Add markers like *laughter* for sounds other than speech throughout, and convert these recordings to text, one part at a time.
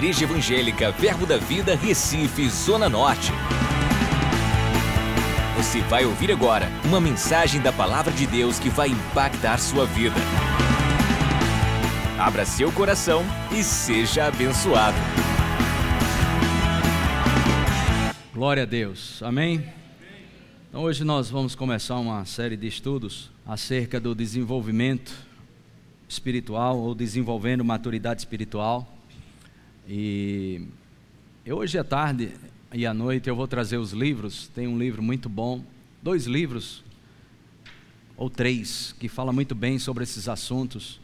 Igreja Evangélica Verbo da Vida, Recife, Zona Norte. Você vai ouvir agora uma mensagem da Palavra de Deus que vai impactar sua vida. Abra seu coração e seja abençoado. Glória a Deus, amém? Então, hoje nós vamos começar uma série de estudos acerca do desenvolvimento espiritual ou desenvolvendo maturidade espiritual. E eu, hoje à tarde e à noite eu vou trazer os livros. Tem um livro muito bom, dois livros ou três que fala muito bem sobre esses assuntos.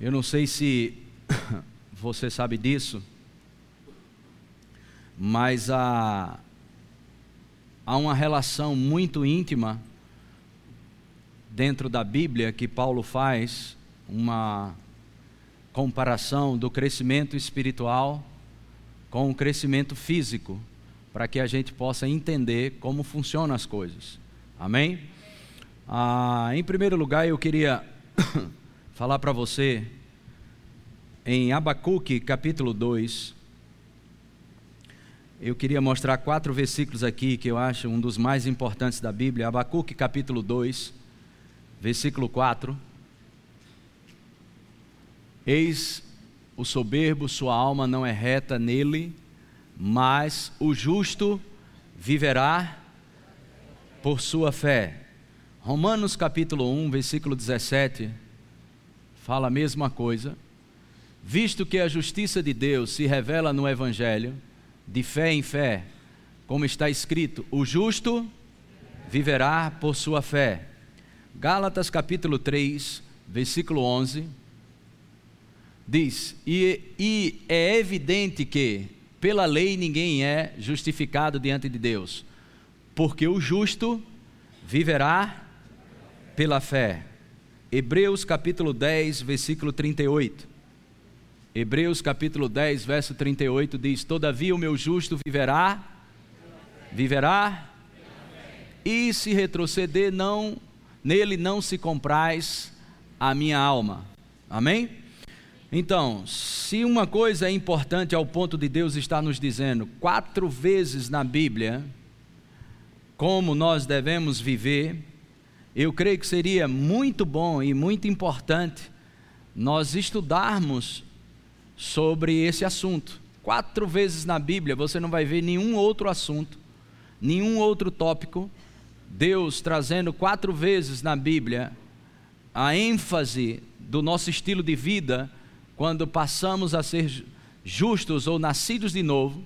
Eu não sei se *coughs* você sabe disso, mas há, há uma relação muito íntima dentro da Bíblia que Paulo faz uma comparação do crescimento espiritual com o crescimento físico, para que a gente possa entender como funcionam as coisas. Amém? Ah, em primeiro lugar, eu queria *coughs* falar para você em Abacuque, capítulo 2. Eu queria mostrar quatro versículos aqui que eu acho um dos mais importantes da Bíblia. Abacuque, capítulo 2, versículo 4. Eis o soberbo, sua alma não é reta nele, mas o justo viverá por sua fé. Romanos capítulo 1, versículo 17, fala a mesma coisa. Visto que a justiça de Deus se revela no Evangelho, de fé em fé, como está escrito: o justo viverá por sua fé. Gálatas capítulo 3, versículo 11 diz: e, e é evidente que, pela lei, ninguém é justificado diante de Deus, porque o justo viverá pela fé. Hebreus capítulo 10, versículo 38. Hebreus capítulo 10, verso 38 diz: Todavia o meu justo viverá, viverá, e se retroceder, não, nele não se compraz a minha alma. Amém? Então, se uma coisa é importante ao ponto de Deus estar nos dizendo quatro vezes na Bíblia como nós devemos viver, eu creio que seria muito bom e muito importante nós estudarmos sobre esse assunto. Quatro vezes na Bíblia você não vai ver nenhum outro assunto, nenhum outro tópico. Deus trazendo quatro vezes na Bíblia a ênfase do nosso estilo de vida quando passamos a ser justos ou nascidos de novo,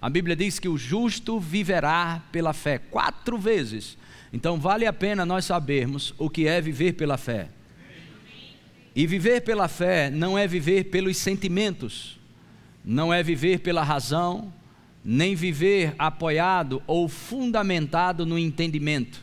a Bíblia diz que o justo viverá pela fé quatro vezes. Então vale a pena nós sabermos o que é viver pela fé. E viver pela fé não é viver pelos sentimentos, não é viver pela razão, nem viver apoiado ou fundamentado no entendimento.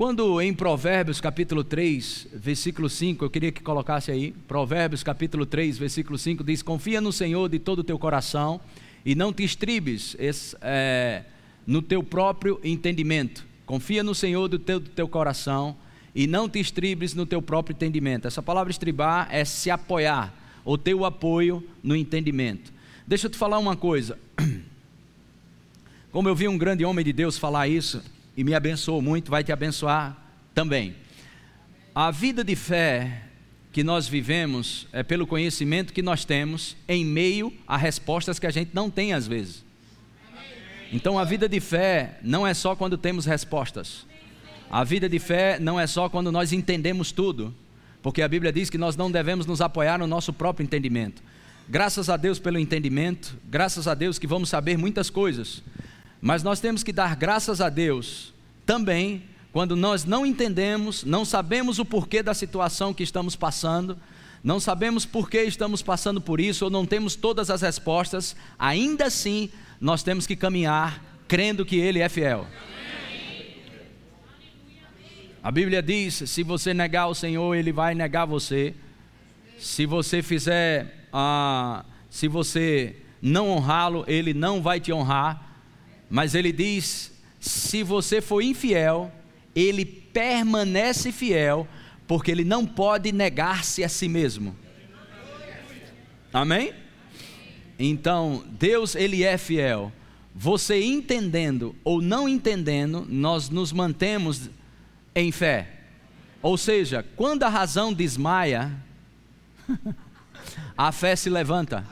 Quando em Provérbios capítulo 3, versículo 5, eu queria que colocasse aí, Provérbios capítulo 3, versículo 5 diz: Confia no Senhor de todo o teu coração e não te estribes esse, é, no teu próprio entendimento. Confia no Senhor do teu, do teu coração e não te estribes no teu próprio entendimento. Essa palavra estribar é se apoiar, ou ter o apoio no entendimento. Deixa eu te falar uma coisa. *clears throat* Como eu vi um grande homem de Deus falar isso, e me abençoou muito, vai te abençoar também. A vida de fé que nós vivemos é pelo conhecimento que nós temos em meio a respostas que a gente não tem às vezes. Então a vida de fé não é só quando temos respostas. A vida de fé não é só quando nós entendemos tudo, porque a Bíblia diz que nós não devemos nos apoiar no nosso próprio entendimento. Graças a Deus pelo entendimento, graças a Deus que vamos saber muitas coisas, mas nós temos que dar graças a Deus também quando nós não entendemos, não sabemos o porquê da situação que estamos passando, não sabemos por que estamos passando por isso ou não temos todas as respostas, ainda assim nós temos que caminhar crendo que Ele é fiel. A Bíblia diz: se você negar o Senhor, Ele vai negar você. Se você fizer, ah, se você não honrá-lo, Ele não vai te honrar. Mas ele diz: se você for infiel, ele permanece fiel, porque ele não pode negar-se a si mesmo. Amém? Então, Deus, ele é fiel. Você entendendo ou não entendendo, nós nos mantemos em fé. Ou seja, quando a razão desmaia, *laughs* a fé se levanta.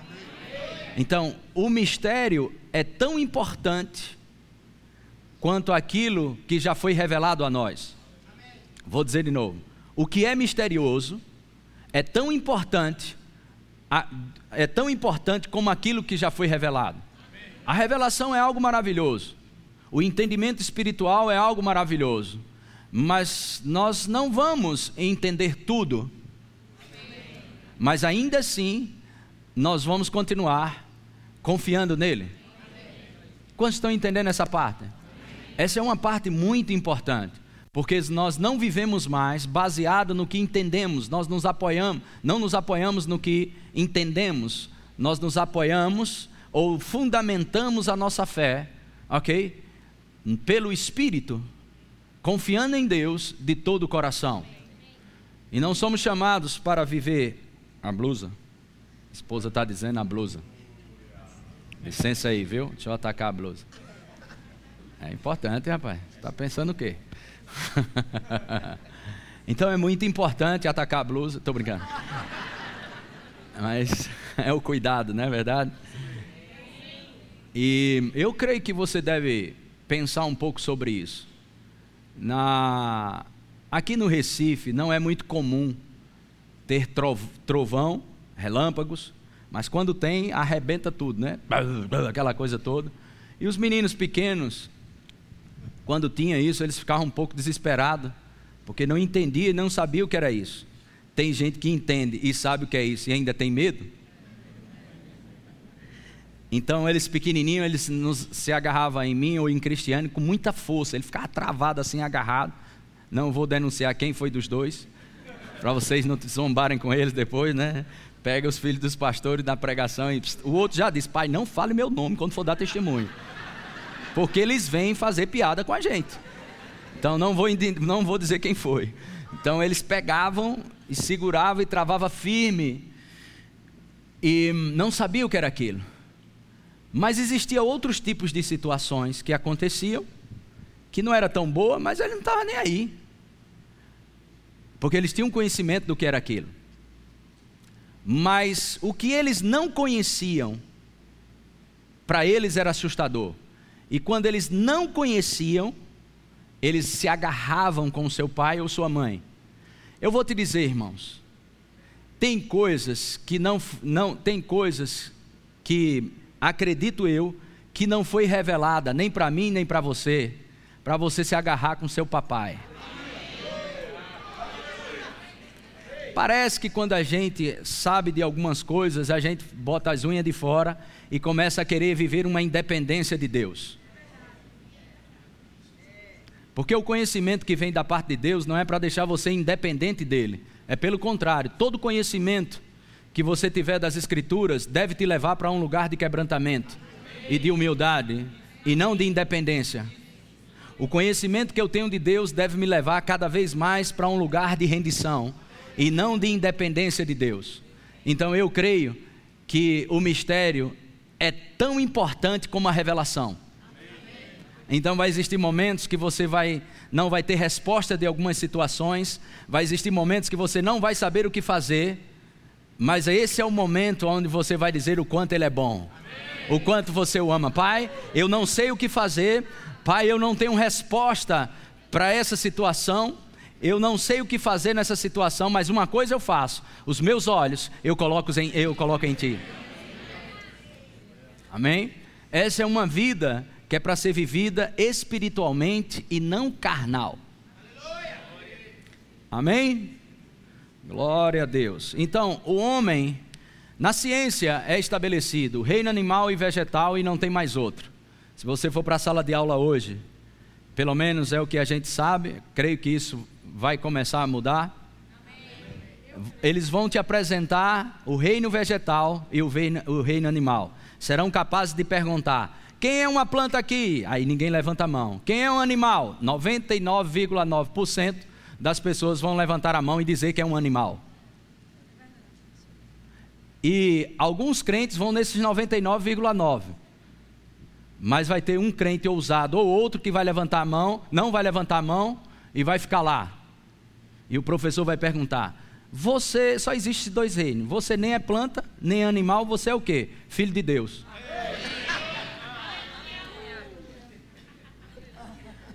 Então, o mistério é tão importante quanto aquilo que já foi revelado a nós. Vou dizer de novo. O que é misterioso é tão importante, é tão importante como aquilo que já foi revelado. A revelação é algo maravilhoso. O entendimento espiritual é algo maravilhoso. Mas nós não vamos entender tudo. Mas ainda assim, nós vamos continuar confiando nele. Quantos estão entendendo essa parte? Essa é uma parte muito importante, porque nós não vivemos mais baseado no que entendemos, nós nos apoiamos, não nos apoiamos no que entendemos, nós nos apoiamos ou fundamentamos a nossa fé, ok? Pelo Espírito, confiando em Deus de todo o coração. E não somos chamados para viver a blusa. A esposa está dizendo a blusa. Licença aí, viu? Deixa eu atacar a blusa. É importante, rapaz. Está pensando o quê? *laughs* então é muito importante atacar a blusa. Estou brincando. Mas *laughs* é o cuidado, não é verdade? E eu creio que você deve pensar um pouco sobre isso. Na... Aqui no Recife não é muito comum ter trovão, relâmpagos, mas quando tem, arrebenta tudo, né? Aquela coisa toda. E os meninos pequenos, quando tinha isso, eles ficavam um pouco desesperados, porque não entendia e não sabia o que era isso. Tem gente que entende e sabe o que é isso e ainda tem medo. Então eles pequenininhos, eles nos, se agarravam em mim ou em Cristiano com muita força. Ele ficava travado assim, agarrado. Não vou denunciar quem foi dos dois, para vocês não zombarem com eles depois, né? Pega os filhos dos pastores na pregação e o outro já diz: Pai, não fale meu nome quando for dar testemunho, porque eles vêm fazer piada com a gente. Então não vou, não vou dizer quem foi. Então eles pegavam e seguravam e travavam firme e não sabia o que era aquilo. Mas existia outros tipos de situações que aconteciam que não era tão boa, mas ele não estava nem aí. Porque eles tinham conhecimento do que era aquilo. Mas o que eles não conheciam, para eles era assustador. E quando eles não conheciam, eles se agarravam com seu pai ou sua mãe. Eu vou te dizer, irmãos, tem coisas que não, não tem coisas que acredito eu, que não foi revelada nem para mim nem para você, para você se agarrar com seu papai. Parece que quando a gente sabe de algumas coisas, a gente bota as unhas de fora e começa a querer viver uma independência de Deus. Porque o conhecimento que vem da parte de Deus não é para deixar você independente dele, é pelo contrário, todo conhecimento que você tiver das Escrituras deve te levar para um lugar de quebrantamento e de humildade e não de independência. O conhecimento que eu tenho de Deus deve me levar cada vez mais para um lugar de rendição e não de independência de Deus. Então eu creio que o mistério é tão importante como a revelação. Então vai existir momentos que você vai não vai ter resposta de algumas situações, vai existir momentos que você não vai saber o que fazer, mas esse é o momento onde você vai dizer o quanto Ele é bom, o quanto você o ama. Pai, eu não sei o que fazer, Pai, eu não tenho resposta para essa situação, eu não sei o que fazer nessa situação, mas uma coisa eu faço: os meus olhos eu coloco em, eu coloco em Ti. Amém? Essa é uma vida que é para ser vivida espiritualmente e não carnal. Amém? Glória a Deus. Então, o homem, na ciência é estabelecido reino animal e vegetal e não tem mais outro. Se você for para a sala de aula hoje, pelo menos é o que a gente sabe, creio que isso vai começar a mudar. Eles vão te apresentar o reino vegetal e o reino, o reino animal. Serão capazes de perguntar: quem é uma planta aqui? Aí ninguém levanta a mão. Quem é um animal? 99,9% das pessoas vão levantar a mão e dizer que é um animal. E alguns crentes vão nesses 99,9. Mas vai ter um crente ousado ou outro que vai levantar a mão, não vai levantar a mão e vai ficar lá. E o professor vai perguntar: Você só existe dois reinos. Você nem é planta, nem é animal, você é o quê? Filho de Deus.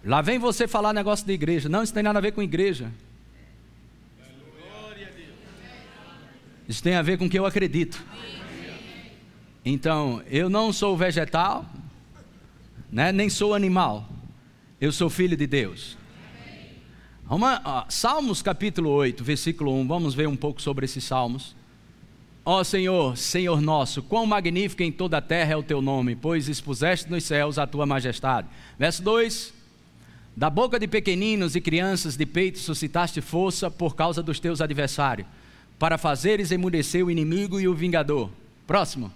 Lá vem você falar negócio de igreja. Não, isso tem nada a ver com igreja. Isso tem a ver com o que eu acredito. Então, eu não sou vegetal, né? nem sou animal. Eu sou filho de Deus. Salmos capítulo 8, versículo 1. Vamos ver um pouco sobre esses salmos. Ó Senhor, Senhor nosso, quão magnífico em toda a terra é o teu nome, pois expuseste nos céus a tua majestade. Verso 2: Da boca de pequeninos e crianças de peito suscitaste força por causa dos teus adversários para fazeres emudecer o inimigo e o vingador. Próximo.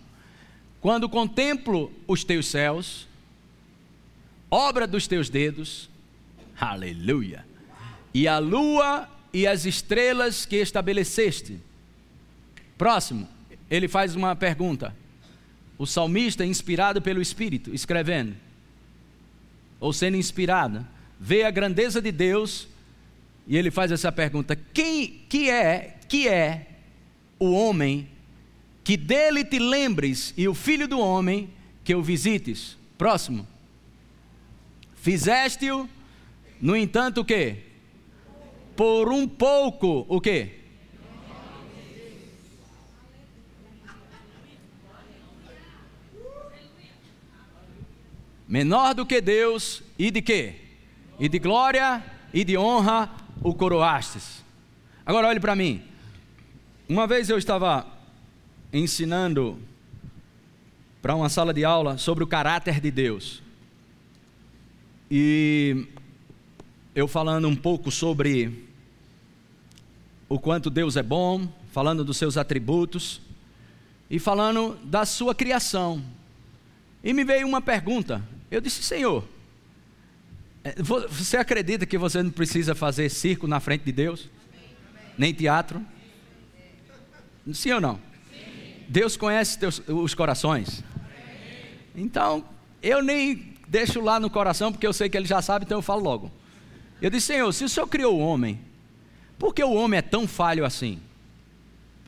Quando contemplo os teus céus, obra dos teus dedos, aleluia, e a lua e as estrelas que estabeleceste. Próximo, ele faz uma pergunta. O salmista, inspirado pelo Espírito, escrevendo, ou sendo inspirado, vê a grandeza de Deus e ele faz essa pergunta: quem que é que é o homem que dele te lembres e o filho do homem que o visites. Próximo. Fizeste-o, no entanto, o quê? Por um pouco, o quê? Menor do que Deus e de quê? E de glória e de honra o coroastes. Agora olhe para mim. Uma vez eu estava ensinando para uma sala de aula sobre o caráter de Deus. E eu falando um pouco sobre o quanto Deus é bom, falando dos seus atributos e falando da sua criação. E me veio uma pergunta. Eu disse: Senhor, é, você acredita que você não precisa fazer circo na frente de Deus? Nem teatro? Sim ou não? Sim. Deus conhece teus, os corações. Então, eu nem deixo lá no coração, porque eu sei que ele já sabe, então eu falo logo. Eu disse, Senhor, se o Senhor criou o homem, por que o homem é tão falho assim?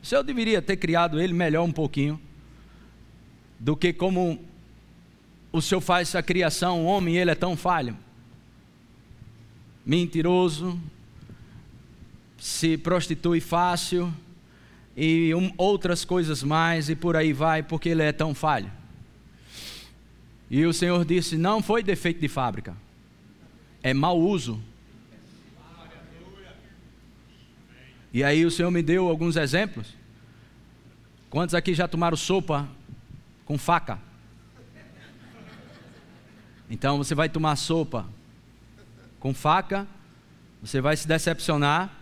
O Senhor deveria ter criado ele melhor um pouquinho, do que como o Senhor faz essa criação, o homem, ele é tão falho. Mentiroso, se prostitui fácil, e um, outras coisas mais, e por aí vai, porque ele é tão falho. E o Senhor disse: não foi defeito de fábrica, é mau uso. E aí o Senhor me deu alguns exemplos. Quantos aqui já tomaram sopa com faca? Então você vai tomar sopa com faca, você vai se decepcionar,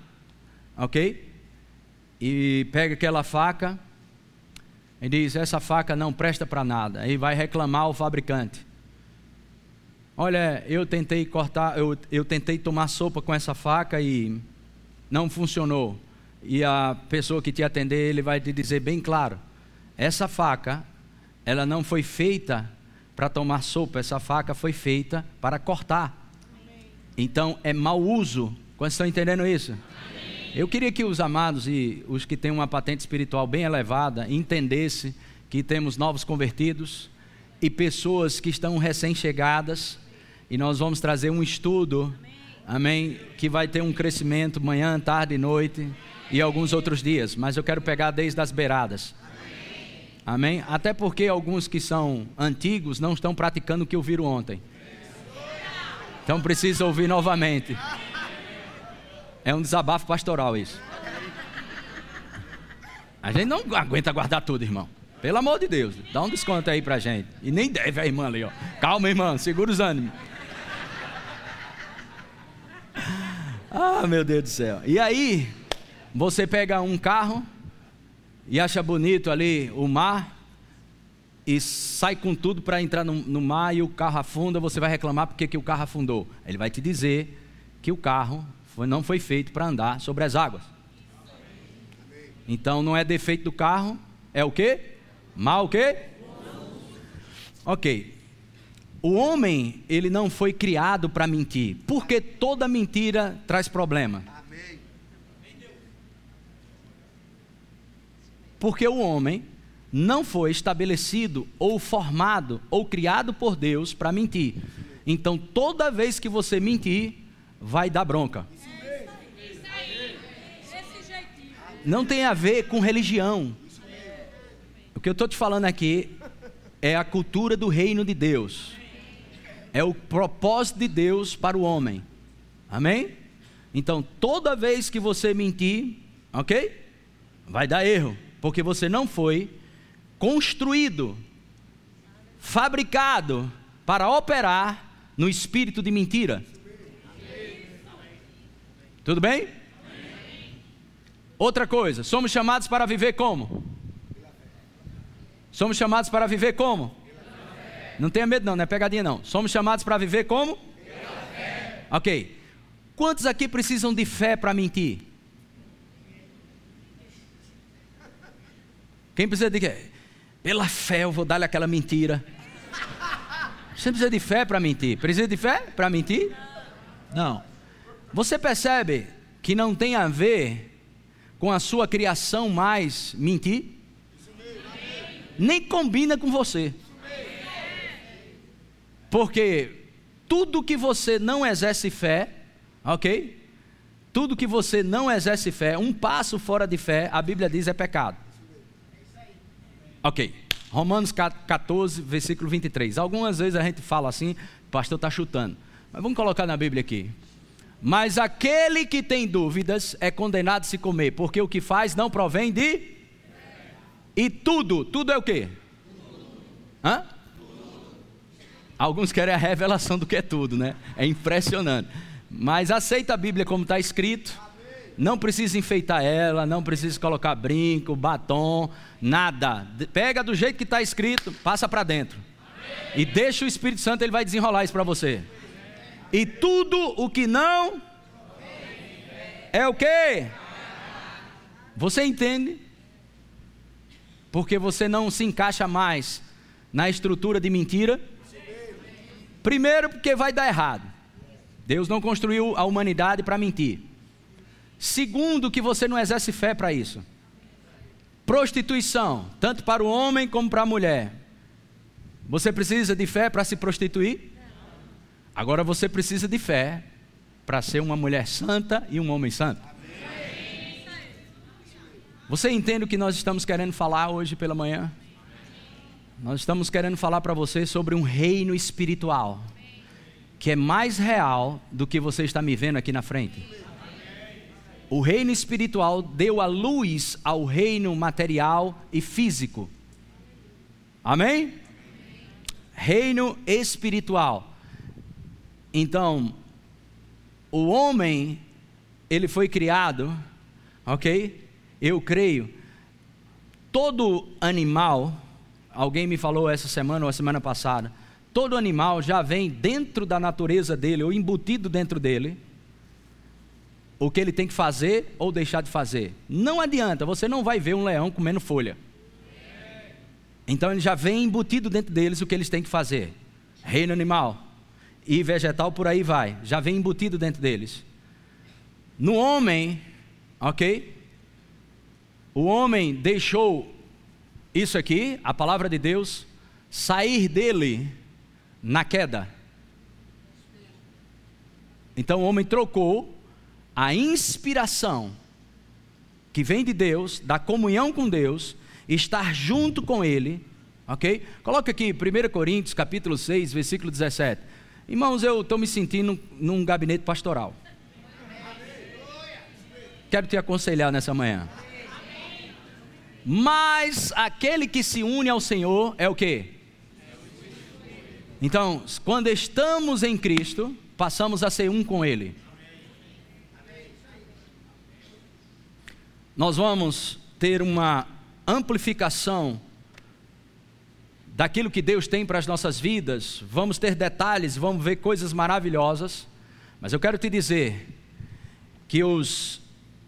ok? e pega aquela faca e diz: Essa faca não presta para nada. E vai reclamar ao fabricante: Olha, eu tentei cortar, eu, eu tentei tomar sopa com essa faca e não funcionou. E a pessoa que te atender, ele vai te dizer bem claro: Essa faca, ela não foi feita para tomar sopa, essa faca foi feita para cortar. Então é mau uso. Quando estão entendendo isso? Eu queria que os amados e os que têm uma patente espiritual bem elevada entendessem que temos novos convertidos e pessoas que estão recém-chegadas, e nós vamos trazer um estudo, amém, que vai ter um crescimento manhã, tarde e noite e alguns outros dias, mas eu quero pegar desde as beiradas. Amém? Até porque alguns que são antigos não estão praticando o que ouviram ontem. Então precisa ouvir novamente. É um desabafo pastoral isso. A gente não aguenta guardar tudo, irmão. Pelo amor de Deus, dá um desconto aí pra gente. E nem deve a irmã ali, ó. Calma, irmã, segura os ânimos. Ah, meu Deus do céu. E aí, você pega um carro e acha bonito ali o mar e sai com tudo para entrar no, no, mar e o carro afunda, você vai reclamar porque que o carro afundou. Ele vai te dizer que o carro não foi feito para andar sobre as águas. Então não é defeito do carro, é o quê? Mal o quê? Ok. O homem, ele não foi criado para mentir, porque toda mentira traz problema. Porque o homem não foi estabelecido ou formado ou criado por Deus para mentir. Então, toda vez que você mentir, vai dar bronca. Não tem a ver com religião. O que eu estou te falando aqui é a cultura do reino de Deus. É o propósito de Deus para o homem. Amém? Então, toda vez que você mentir, ok? Vai dar erro, porque você não foi construído, fabricado para operar no espírito de mentira. Tudo bem? Outra coisa, somos chamados para viver como? Somos chamados para viver como? Não tenha medo não, não é pegadinha não. Somos chamados para viver como? Ok. Quantos aqui precisam de fé para mentir? Quem precisa de quê? Pela fé eu vou dar-lhe aquela mentira. Você precisa de fé para mentir? Precisa de fé para mentir? Não. Você percebe que não tem a ver com a sua criação mais mentir? Nem combina com você. Porque tudo que você não exerce fé, ok? Tudo que você não exerce fé, um passo fora de fé, a Bíblia diz é pecado. Ok. Romanos 14, versículo 23. Algumas vezes a gente fala assim, o pastor está chutando. Mas vamos colocar na Bíblia aqui. Mas aquele que tem dúvidas é condenado a se comer, porque o que faz não provém de. E tudo, tudo é o quê? Hã? Alguns querem a revelação do que é tudo, né? É impressionante. Mas aceita a Bíblia como está escrito. Não precisa enfeitar ela, não precisa colocar brinco, batom, nada. Pega do jeito que está escrito, passa para dentro. E deixa o Espírito Santo, ele vai desenrolar isso para você. E tudo o que não é o que? Você entende? Porque você não se encaixa mais na estrutura de mentira. Primeiro, porque vai dar errado. Deus não construiu a humanidade para mentir. Segundo, que você não exerce fé para isso. Prostituição, tanto para o homem como para a mulher. Você precisa de fé para se prostituir? Agora você precisa de fé para ser uma mulher santa e um homem santo. Você entende o que nós estamos querendo falar hoje pela manhã? Nós estamos querendo falar para você sobre um reino espiritual que é mais real do que você está me vendo aqui na frente. O reino espiritual deu a luz ao reino material e físico. Amém? Reino espiritual. Então, o homem, ele foi criado, ok? Eu creio. Todo animal, alguém me falou essa semana ou a semana passada, todo animal já vem dentro da natureza dele, ou embutido dentro dele, o que ele tem que fazer ou deixar de fazer. Não adianta, você não vai ver um leão comendo folha. Então ele já vem embutido dentro deles o que eles têm que fazer. Reino animal, e vegetal por aí vai, já vem embutido dentro deles. No homem, ok? O homem deixou isso aqui, a palavra de Deus, sair dele na queda. Então o homem trocou a inspiração que vem de Deus, da comunhão com Deus, estar junto com Ele, ok? Coloca aqui 1 Coríntios capítulo 6, versículo 17. Irmãos, eu estou me sentindo num gabinete pastoral. Quero te aconselhar nessa manhã. Mas aquele que se une ao Senhor é o que? Então, quando estamos em Cristo, passamos a ser um com Ele. Nós vamos ter uma amplificação daquilo que Deus tem para as nossas vidas, vamos ter detalhes, vamos ver coisas maravilhosas, mas eu quero te dizer que os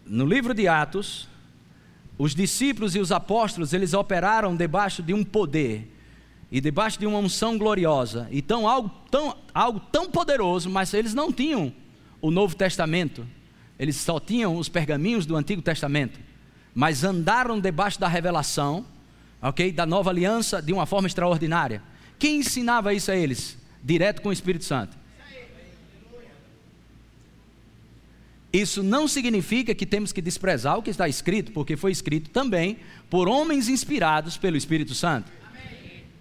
no livro de Atos, os discípulos e os apóstolos, eles operaram debaixo de um poder e debaixo de uma unção gloriosa. Então, algo tão, algo tão poderoso, mas eles não tinham o Novo Testamento, eles só tinham os pergaminhos do Antigo Testamento, mas andaram debaixo da revelação, ok, da nova aliança de uma forma extraordinária. Quem ensinava isso a eles? Direto com o Espírito Santo. Isso não significa que temos que desprezar o que está escrito, porque foi escrito também por homens inspirados pelo Espírito Santo.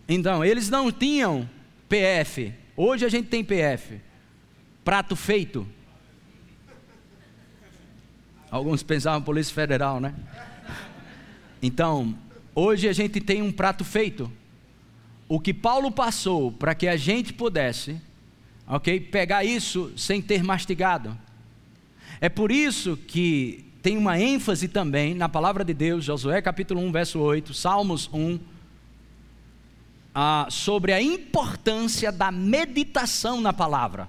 Então, eles não tinham PF. Hoje a gente tem PF. Prato feito. Alguns pensavam Polícia Federal, né? Então, hoje a gente tem um prato feito. O que Paulo passou para que a gente pudesse, ok, pegar isso sem ter mastigado. É por isso que tem uma ênfase também na palavra de Deus, Josué capítulo 1, verso 8, Salmos 1, ah, sobre a importância da meditação na palavra.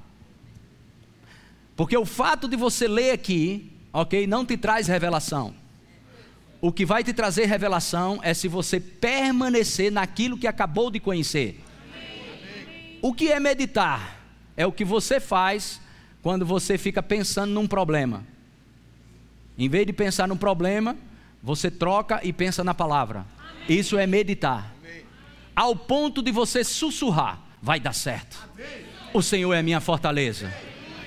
Porque o fato de você ler aqui, ok, não te traz revelação. O que vai te trazer revelação é se você permanecer naquilo que acabou de conhecer. O que é meditar? É o que você faz quando você fica pensando num problema. Em vez de pensar no problema, você troca e pensa na palavra. Isso é meditar. Ao ponto de você sussurrar: vai dar certo. O Senhor é a minha fortaleza.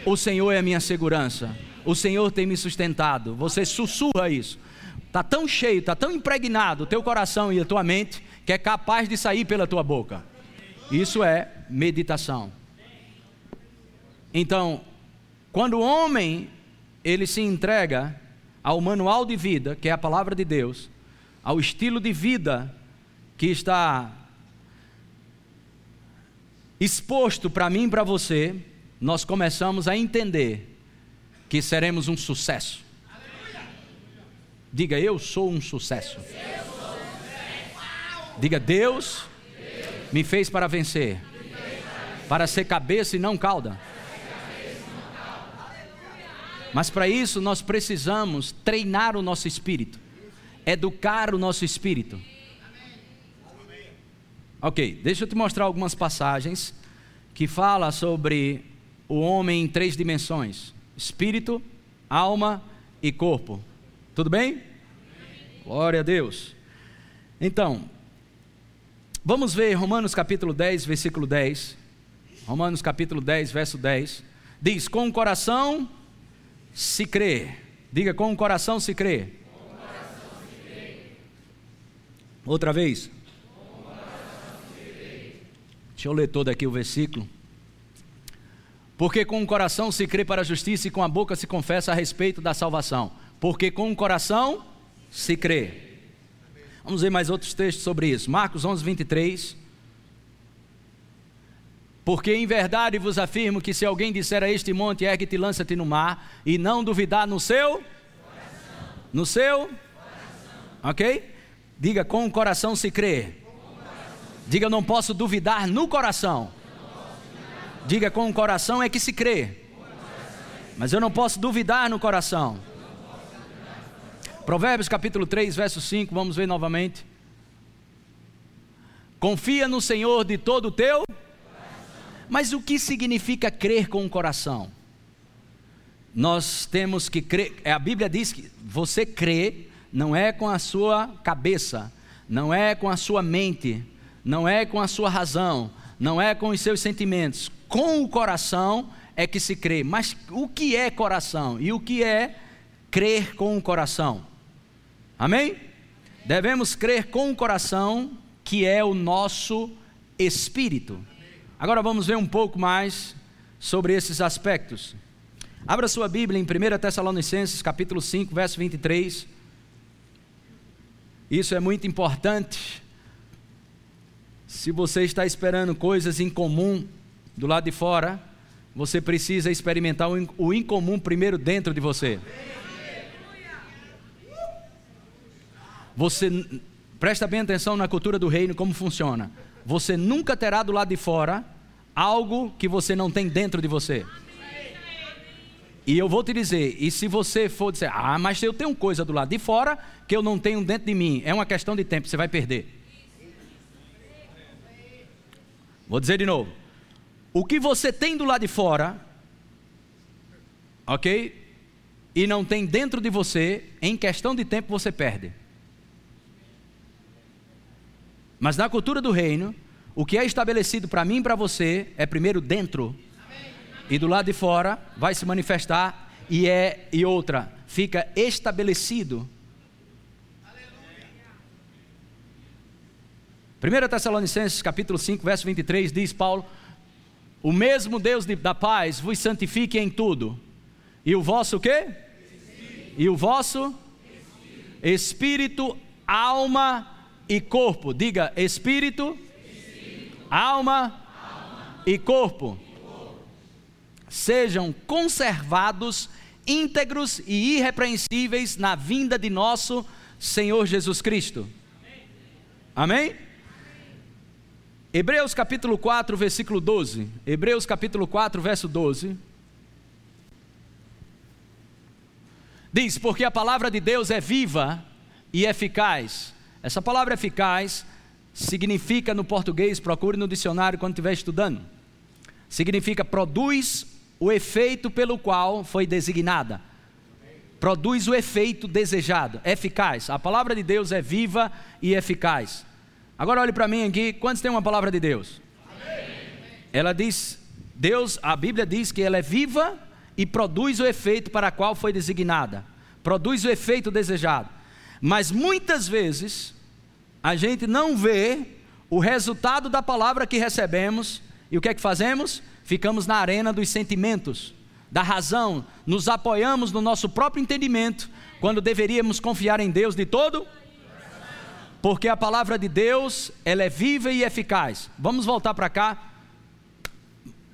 O Senhor é a minha segurança. O Senhor tem me sustentado. Você sussurra isso. Está tão cheio, está tão impregnado o teu coração e a tua mente que é capaz de sair pela tua boca. Isso é meditação. Então, quando o homem ele se entrega ao manual de vida, que é a palavra de Deus, ao estilo de vida que está exposto para mim e para você, nós começamos a entender que seremos um sucesso. Diga, eu sou um sucesso. Diga, Deus me fez para vencer, para ser cabeça e não cauda. Mas para isso nós precisamos treinar o nosso espírito, educar o nosso espírito. Ok, deixa eu te mostrar algumas passagens que fala sobre o homem em três dimensões: espírito, alma e corpo. Tudo bem? Glória a Deus. Então, vamos ver Romanos capítulo 10, versículo 10. Romanos capítulo 10, verso 10. Diz: Com o coração se crê. Diga com o coração se crê. Outra vez. Deixa eu ler todo aqui o versículo. Porque com o coração se crê para a justiça e com a boca se confessa a respeito da salvação. Porque com o coração se crê. Vamos ver mais outros textos sobre isso. Marcos 11, 23. Porque em verdade vos afirmo que se alguém disser a este monte, ergue-te e lança-te no mar, e não duvidar no seu coração. no seu coração. ok? Diga com o coração se crê. Diga não posso duvidar no coração. Diga com o coração é que se crê. Mas eu não posso duvidar no coração. Provérbios capítulo 3, verso 5, vamos ver novamente. Confia no Senhor de todo o teu mas o que significa crer com o coração? Nós temos que crer, é, a Bíblia diz que você crê não é com a sua cabeça, não é com a sua mente, não é com a sua razão, não é com os seus sentimentos. Com o coração é que se crê. Mas o que é coração? E o que é crer com o coração? Amém? Devemos crer com o coração, que é o nosso espírito. Agora vamos ver um pouco mais sobre esses aspectos. Abra sua Bíblia em 1 Tessalonicenses, capítulo 5, verso 23. Isso é muito importante. Se você está esperando coisas em comum do lado de fora, você precisa experimentar o incomum primeiro dentro de você. Você presta bem atenção na cultura do reino como funciona. Você nunca terá do lado de fora algo que você não tem dentro de você. E eu vou te dizer, e se você for dizer, ah, mas eu tenho coisa do lado de fora que eu não tenho dentro de mim, é uma questão de tempo, você vai perder. Vou dizer de novo. O que você tem do lado de fora, ok? E não tem dentro de você, em questão de tempo você perde. Mas na cultura do reino, o que é estabelecido para mim e para você é primeiro dentro. E do lado de fora vai se manifestar e é e outra, fica estabelecido. 1 Tessalonicenses capítulo 5, verso 23 diz Paulo: O mesmo Deus de, da paz vos santifique em tudo. E o vosso quê? Espírito. E o vosso Espírito. Espírito, alma e corpo. Diga espírito, espírito. Alma, e corpo. Sejam conservados íntegros e irrepreensíveis na vinda de nosso Senhor Jesus Cristo. Amém? Amém? Hebreus capítulo 4, versículo 12. Hebreus capítulo 4, verso 12. Diz: Porque a palavra de Deus é viva e eficaz essa palavra eficaz significa no português, procure no dicionário quando estiver estudando. Significa produz o efeito pelo qual foi designada. Produz o efeito desejado, eficaz. A palavra de Deus é viva e eficaz. Agora olhe para mim aqui, quantos têm uma palavra de Deus? Ela diz, Deus, a Bíblia diz que ela é viva e produz o efeito para qual foi designada. Produz o efeito desejado. Mas muitas vezes a gente não vê o resultado da palavra que recebemos e o que é que fazemos? Ficamos na arena dos sentimentos, da razão, nos apoiamos no nosso próprio entendimento, quando deveríamos confiar em Deus de todo, porque a palavra de Deus, ela é viva e eficaz. Vamos voltar para cá.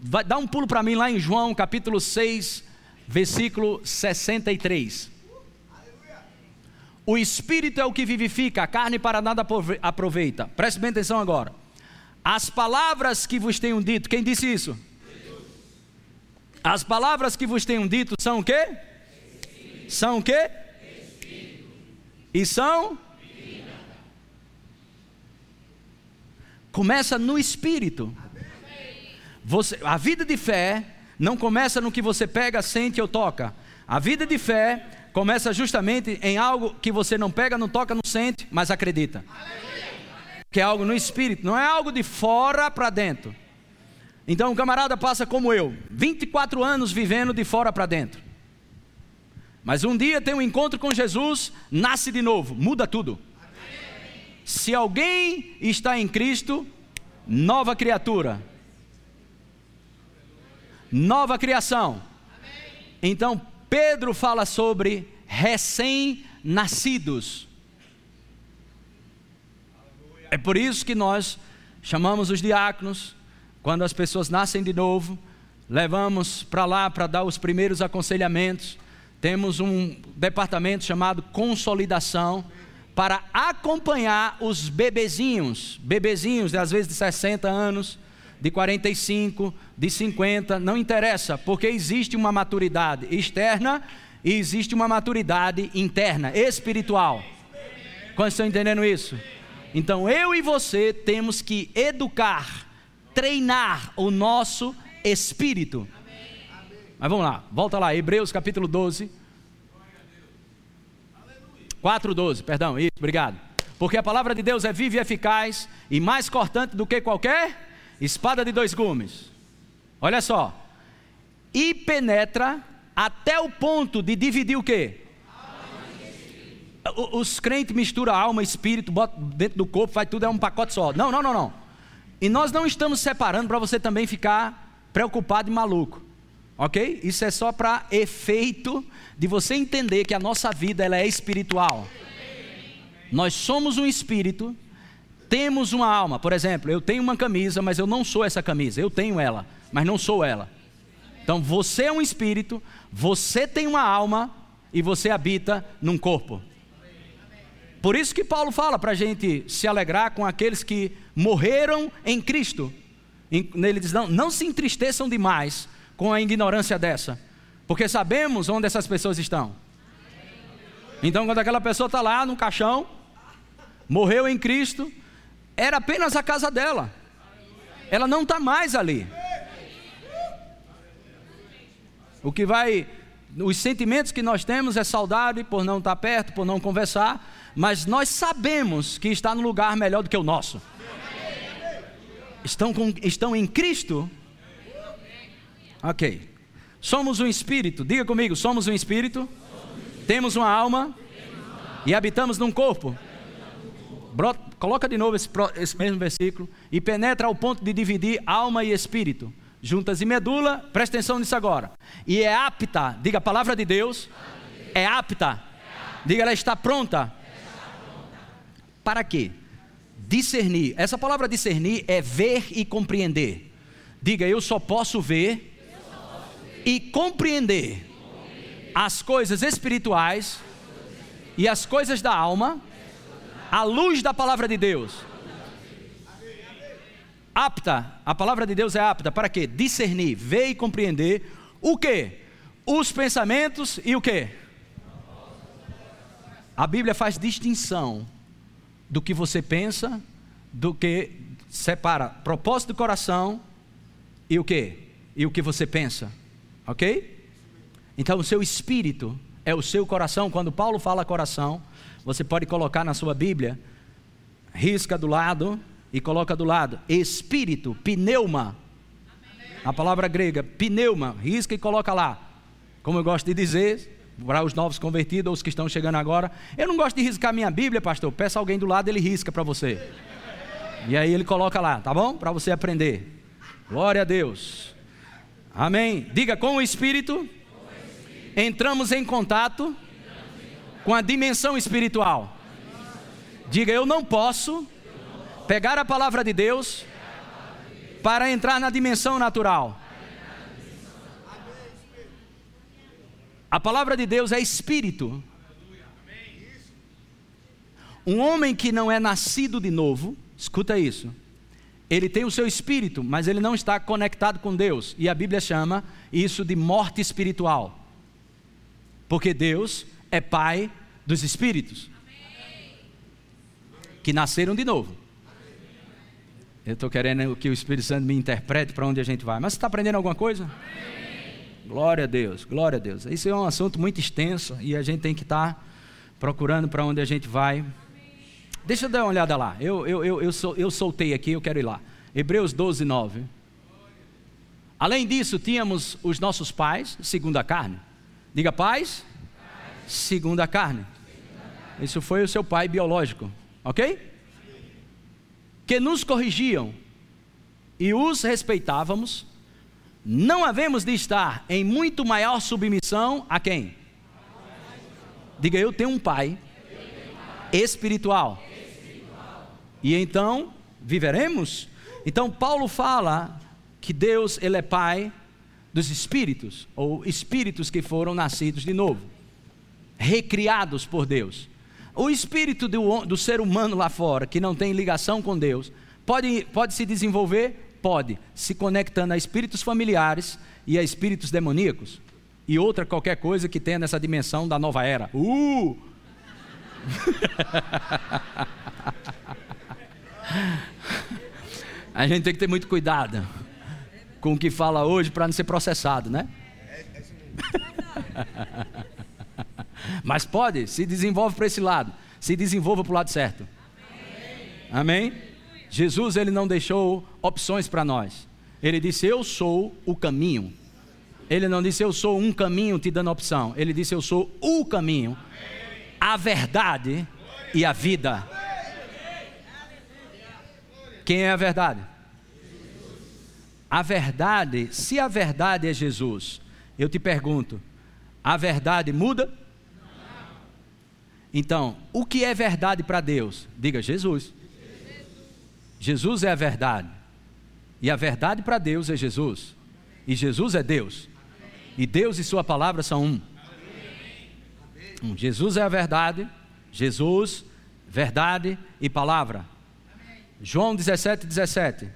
Vai, dá um pulo para mim lá em João capítulo 6, versículo 63. O espírito é o que vivifica, a carne para nada aproveita. Preste bem atenção agora. As palavras que vos tenho dito, quem disse isso? As palavras que vos tenho dito são o quê? Espírito. São o quê? Espírito. E são? Vida. Começa no espírito. Você, a vida de fé não começa no que você pega, sente ou toca. A vida de fé começa justamente em algo que você não pega, não toca, não sente, mas acredita. Que é algo no espírito, não é algo de fora para dentro. Então camarada passa como eu, 24 anos vivendo de fora para dentro. Mas um dia tem um encontro com Jesus, nasce de novo, muda tudo. Se alguém está em Cristo, nova criatura, nova criação. Então Pedro fala sobre recém-nascidos. É por isso que nós chamamos os diáconos, quando as pessoas nascem de novo, levamos para lá para dar os primeiros aconselhamentos. Temos um departamento chamado consolidação para acompanhar os bebezinhos, bebezinhos, às vezes de 60 anos, de 45, de 50, não interessa, porque existe uma maturidade externa e existe uma maturidade interna, espiritual. Quando estão entendendo isso? Então eu e você temos que educar, treinar o nosso espírito. Mas vamos lá, volta lá, Hebreus capítulo 12. 4:12, perdão, isso, obrigado. Porque a palavra de Deus é viva e eficaz e mais cortante do que qualquer espada de dois gumes. Olha só. E penetra até o ponto de dividir o quê? Os crentes misturam alma espírito, botam dentro do corpo, faz tudo, é um pacote só. Não, não, não, não. E nós não estamos separando para você também ficar preocupado e maluco. Ok? Isso é só para efeito de você entender que a nossa vida ela é espiritual. Nós somos um espírito temos uma alma. Por exemplo, eu tenho uma camisa, mas eu não sou essa camisa. Eu tenho ela, mas não sou ela. Então você é um espírito, você tem uma alma e você habita num corpo. Por isso que Paulo fala para a gente se alegrar com aqueles que morreram em Cristo. Ele diz: não, não se entristeçam demais com a ignorância dessa, Porque sabemos onde essas pessoas estão. Então, quando aquela pessoa está lá no caixão, morreu em Cristo, era apenas a casa dela. Ela não está mais ali. O que vai, os sentimentos que nós temos é saudade por não estar perto, por não conversar, mas nós sabemos que está no lugar melhor do que o nosso. Estão, com, estão em Cristo? Ok. Somos um espírito, diga comigo: somos um espírito, temos uma alma e habitamos num corpo. Brota, coloca de novo esse, esse mesmo versículo. E penetra ao ponto de dividir alma e espírito juntas e medula, presta atenção nisso agora. E é apta, diga a palavra de Deus, é apta, diga ela está pronta. Para quê? Discernir. Essa palavra discernir é ver e compreender. Diga, eu só posso ver e compreender as coisas espirituais e as coisas da alma à luz da palavra de Deus apta, a palavra de Deus é apta para quê? Discernir, ver e compreender o que? Os pensamentos e o que? A Bíblia faz distinção do que você pensa, do que separa propósito do coração e o que? E o que você pensa, ok? Então o seu espírito é o seu coração. Quando Paulo fala coração, você pode colocar na sua Bíblia, risca do lado, e coloca do lado espírito, pneuma. A palavra grega, pneuma, risca e coloca lá. Como eu gosto de dizer, para os novos convertidos os que estão chegando agora, eu não gosto de riscar minha Bíblia, pastor. Peça alguém do lado, ele risca para você. E aí ele coloca lá, tá bom? Para você aprender. Glória a Deus. Amém. Diga com o Espírito, entramos em contato com a dimensão espiritual. Diga, eu não posso pegar a palavra de Deus para entrar na dimensão natural. A palavra de Deus é espírito. Um homem que não é nascido de novo, escuta isso. Ele tem o seu espírito, mas ele não está conectado com Deus. E a Bíblia chama isso de morte espiritual. Porque Deus é pai dos espíritos que nasceram de novo. Eu estou querendo que o Espírito Santo me interprete para onde a gente vai. Mas você está aprendendo alguma coisa? Amém. Glória a Deus, glória a Deus. Isso é um assunto muito extenso e a gente tem que estar tá procurando para onde a gente vai. Deixa eu dar uma olhada lá. Eu, eu, eu, eu, sol, eu soltei aqui, eu quero ir lá. Hebreus 12, 9. Além disso, tínhamos os nossos pais, segundo a carne. Diga pais, segundo a carne. Isso foi o seu pai biológico, ok? que nos corrigiam e os respeitávamos, não havemos de estar em muito maior submissão a quem? Diga, eu tenho um pai espiritual. E então viveremos? Então Paulo fala que Deus ele é pai dos espíritos ou espíritos que foram nascidos de novo, recriados por Deus. O espírito do, do ser humano lá fora, que não tem ligação com Deus, pode, pode se desenvolver? Pode, se conectando a espíritos familiares e a espíritos demoníacos. E outra qualquer coisa que tenha nessa dimensão da nova era. Uh! *laughs* a gente tem que ter muito cuidado com o que fala hoje para não ser processado, né? *laughs* Mas pode, se desenvolve para esse lado, se desenvolva para o lado certo. Amém? Amém? Jesus ele não deixou opções para nós. Ele disse: Eu sou o caminho. Ele não disse: Eu sou um caminho te dando opção. Ele disse: Eu sou o caminho, a verdade e a vida. Quem é a verdade? A verdade, se a verdade é Jesus, eu te pergunto: a verdade muda? Então, o que é verdade para Deus? Diga Jesus. Jesus é a verdade. E a verdade para Deus é Jesus. E Jesus é Deus. E Deus e Sua palavra são um. Jesus é a verdade. Jesus, verdade e palavra. João 17, 17.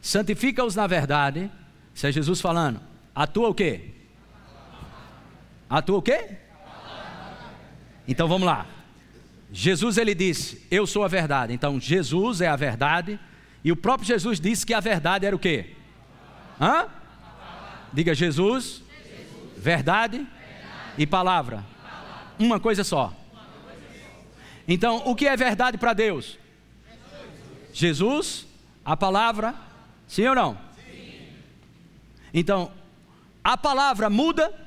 Santifica-os na verdade, Isso é Jesus falando. A tua o quê? A tua o quê? Então vamos lá. Jesus ele disse: Eu sou a verdade. Então Jesus é a verdade. E o próprio Jesus disse que a verdade era o quê? Hã? Diga Jesus, verdade, e palavra. Uma coisa só. Então, o que é verdade para Deus? Jesus, a palavra, sim ou não? Então, a palavra muda?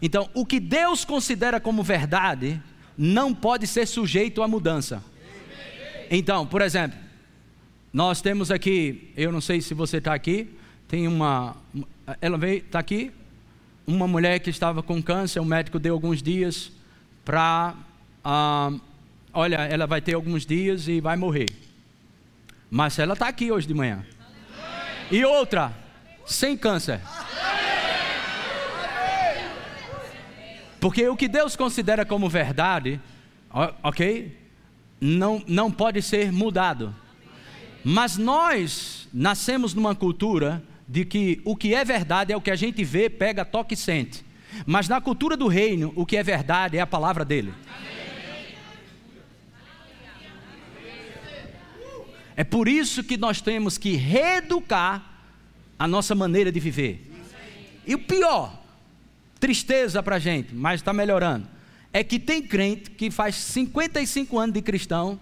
Então, o que Deus considera como verdade não pode ser sujeito à mudança. Então, por exemplo, nós temos aqui, eu não sei se você está aqui, tem uma, ela veio, está aqui, uma mulher que estava com câncer, o médico deu alguns dias para, ah, olha, ela vai ter alguns dias e vai morrer. Mas ela está aqui hoje de manhã. E outra, sem câncer. Porque o que Deus considera como verdade, ok? Não, não pode ser mudado. Mas nós nascemos numa cultura de que o que é verdade é o que a gente vê, pega, toca e sente. Mas na cultura do reino, o que é verdade é a palavra dele. É por isso que nós temos que reeducar a nossa maneira de viver. E o pior, tristeza para a gente, mas está melhorando. É que tem crente que faz 55 anos de cristão,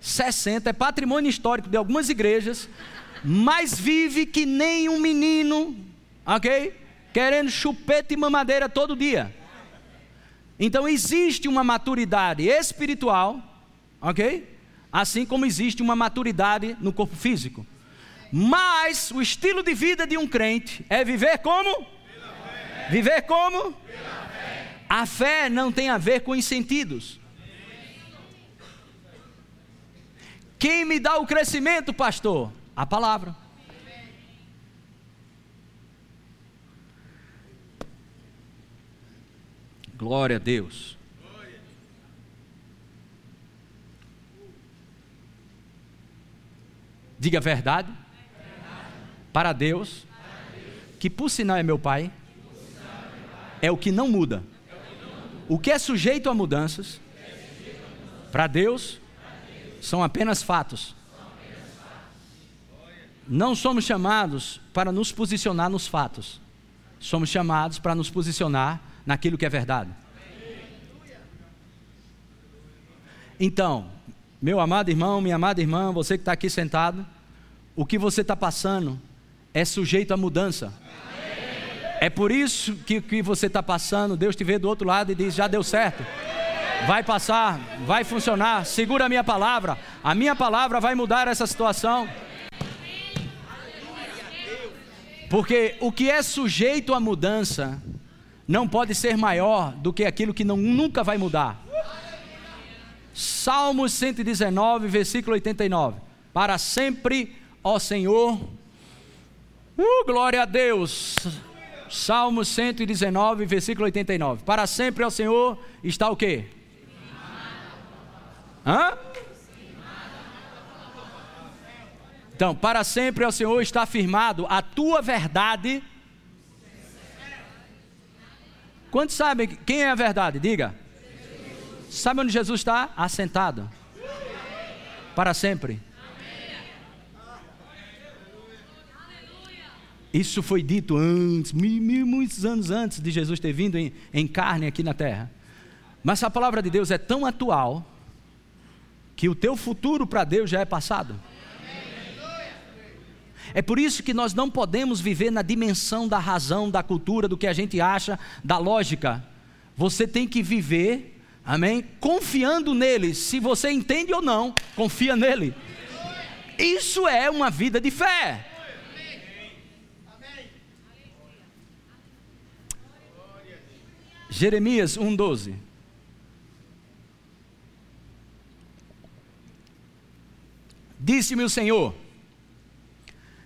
60, é patrimônio histórico de algumas igrejas, mas vive que nem um menino, ok? Querendo chupeta e mamadeira todo dia. Então existe uma maturidade espiritual, ok? Assim como existe uma maturidade no corpo físico. Mas o estilo de vida de um crente é viver como? Viver como? A fé não tem a ver com os sentidos. Quem me dá o crescimento, pastor? A palavra. Glória a Deus. Diga a verdade. Para Deus, que por sinal é meu Pai, é o que não muda. O que é sujeito a mudanças, para Deus, são apenas fatos. Não somos chamados para nos posicionar nos fatos. Somos chamados para nos posicionar naquilo que é verdade. Então, meu amado irmão, minha amada irmã, você que está aqui sentado, o que você está passando é sujeito a mudança. É por isso que o que você está passando, Deus te vê do outro lado e diz: já deu certo. Vai passar, vai funcionar. Segura a minha palavra. A minha palavra vai mudar essa situação. Porque o que é sujeito à mudança não pode ser maior do que aquilo que não, nunca vai mudar. Salmos 119, versículo 89. Para sempre, ó Senhor. Uh, glória a Deus. Salmo 119, versículo 89. Para sempre ao Senhor está o quê? Hã? Então, para sempre ao Senhor está firmado a tua verdade. Quantos sabem quem é a verdade? Diga. Sabe onde Jesus está? Assentado. Para sempre. Isso foi dito antes, mil, mil, muitos anos antes de Jesus ter vindo em, em carne aqui na terra. Mas a palavra de Deus é tão atual que o teu futuro para Deus já é passado. É por isso que nós não podemos viver na dimensão da razão, da cultura, do que a gente acha, da lógica. Você tem que viver, amém? Confiando nele. Se você entende ou não, confia nele. Isso é uma vida de fé. Jeremias 1,12. Disse-me o Senhor: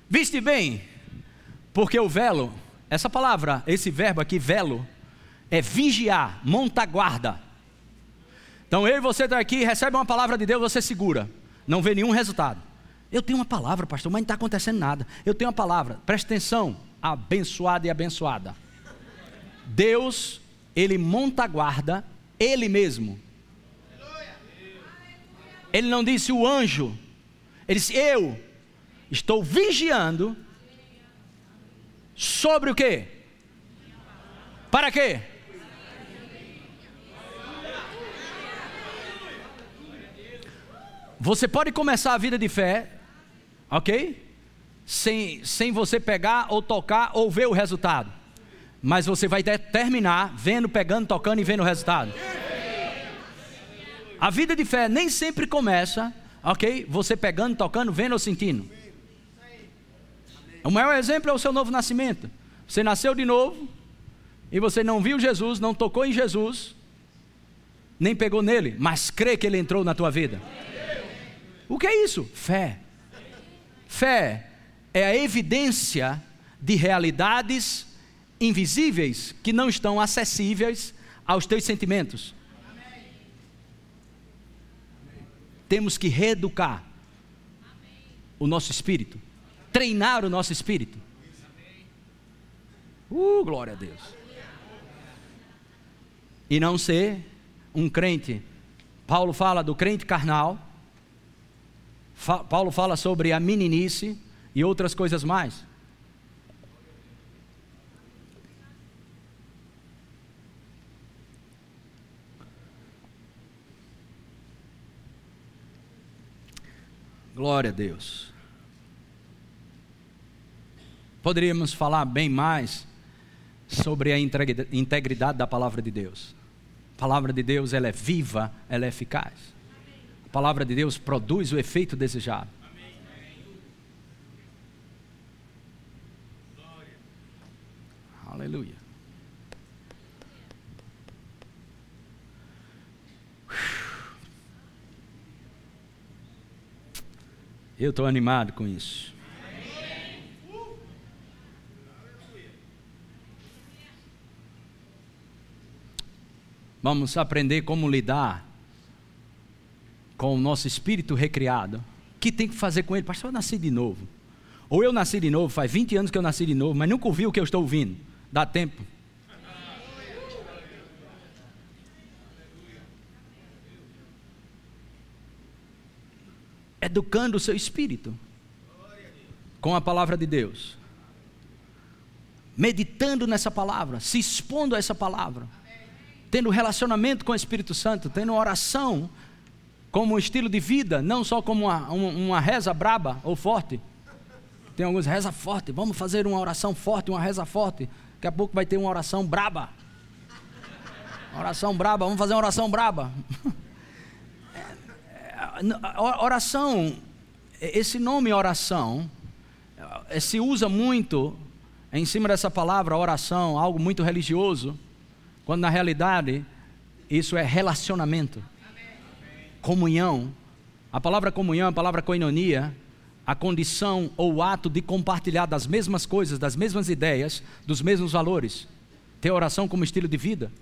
Viste bem, porque o velo, essa palavra, esse verbo aqui, velo, é vigiar, monta guarda. Então eu e você está aqui, recebe uma palavra de Deus, você segura, não vê nenhum resultado. Eu tenho uma palavra, pastor, mas não está acontecendo nada. Eu tenho uma palavra, preste atenção, abençoada e abençoada. Deus, Ele monta a guarda, Ele mesmo. Ele não disse o anjo, Ele disse eu estou vigiando sobre o quê? Para quê? Você pode começar a vida de fé, ok? Sem, sem você pegar ou tocar ou ver o resultado. Mas você vai terminar vendo, pegando, tocando e vendo o resultado. A vida de fé nem sempre começa, ok? Você pegando, tocando, vendo ou sentindo. O maior exemplo é o seu novo nascimento. Você nasceu de novo e você não viu Jesus, não tocou em Jesus, nem pegou nele, mas crê que ele entrou na tua vida. O que é isso? Fé. Fé é a evidência de realidades invisíveis que não estão acessíveis aos teus sentimentos. Temos que reeducar o nosso espírito, treinar o nosso espírito. Uh, glória a Deus. E não ser um crente. Paulo fala do crente carnal Paulo fala sobre a meninice e outras coisas mais. Glória a Deus. Poderíamos falar bem mais sobre a integridade da palavra de Deus. A palavra de Deus ela é viva, ela é eficaz palavra de Deus produz o efeito desejado. Aleluia. Eu estou animado com isso. Vamos aprender como lidar com o nosso espírito recriado, o que tem que fazer com ele? Pastor, eu nasci de novo. Ou eu nasci de novo, faz 20 anos que eu nasci de novo, mas nunca ouvi o que eu estou ouvindo. Dá tempo. Educando o seu espírito com a palavra de Deus. Meditando nessa palavra, se expondo a essa palavra. Tendo relacionamento com o Espírito Santo, tendo oração como um estilo de vida, não só como uma, uma, reza braba ou forte. Tem alguns reza forte, vamos fazer uma oração forte, uma reza forte. Daqui a pouco vai ter uma oração braba. Oração braba, vamos fazer uma oração braba. *laughs* oração, esse nome oração, eh, se usa muito em cima dessa palavra oração, algo muito religioso, quando na realidade isso é relacionamento comunhão, a palavra comunhão, a palavra koinonia, a condição ou o ato de compartilhar das mesmas coisas, das mesmas ideias, dos mesmos valores. Ter oração como estilo de vida.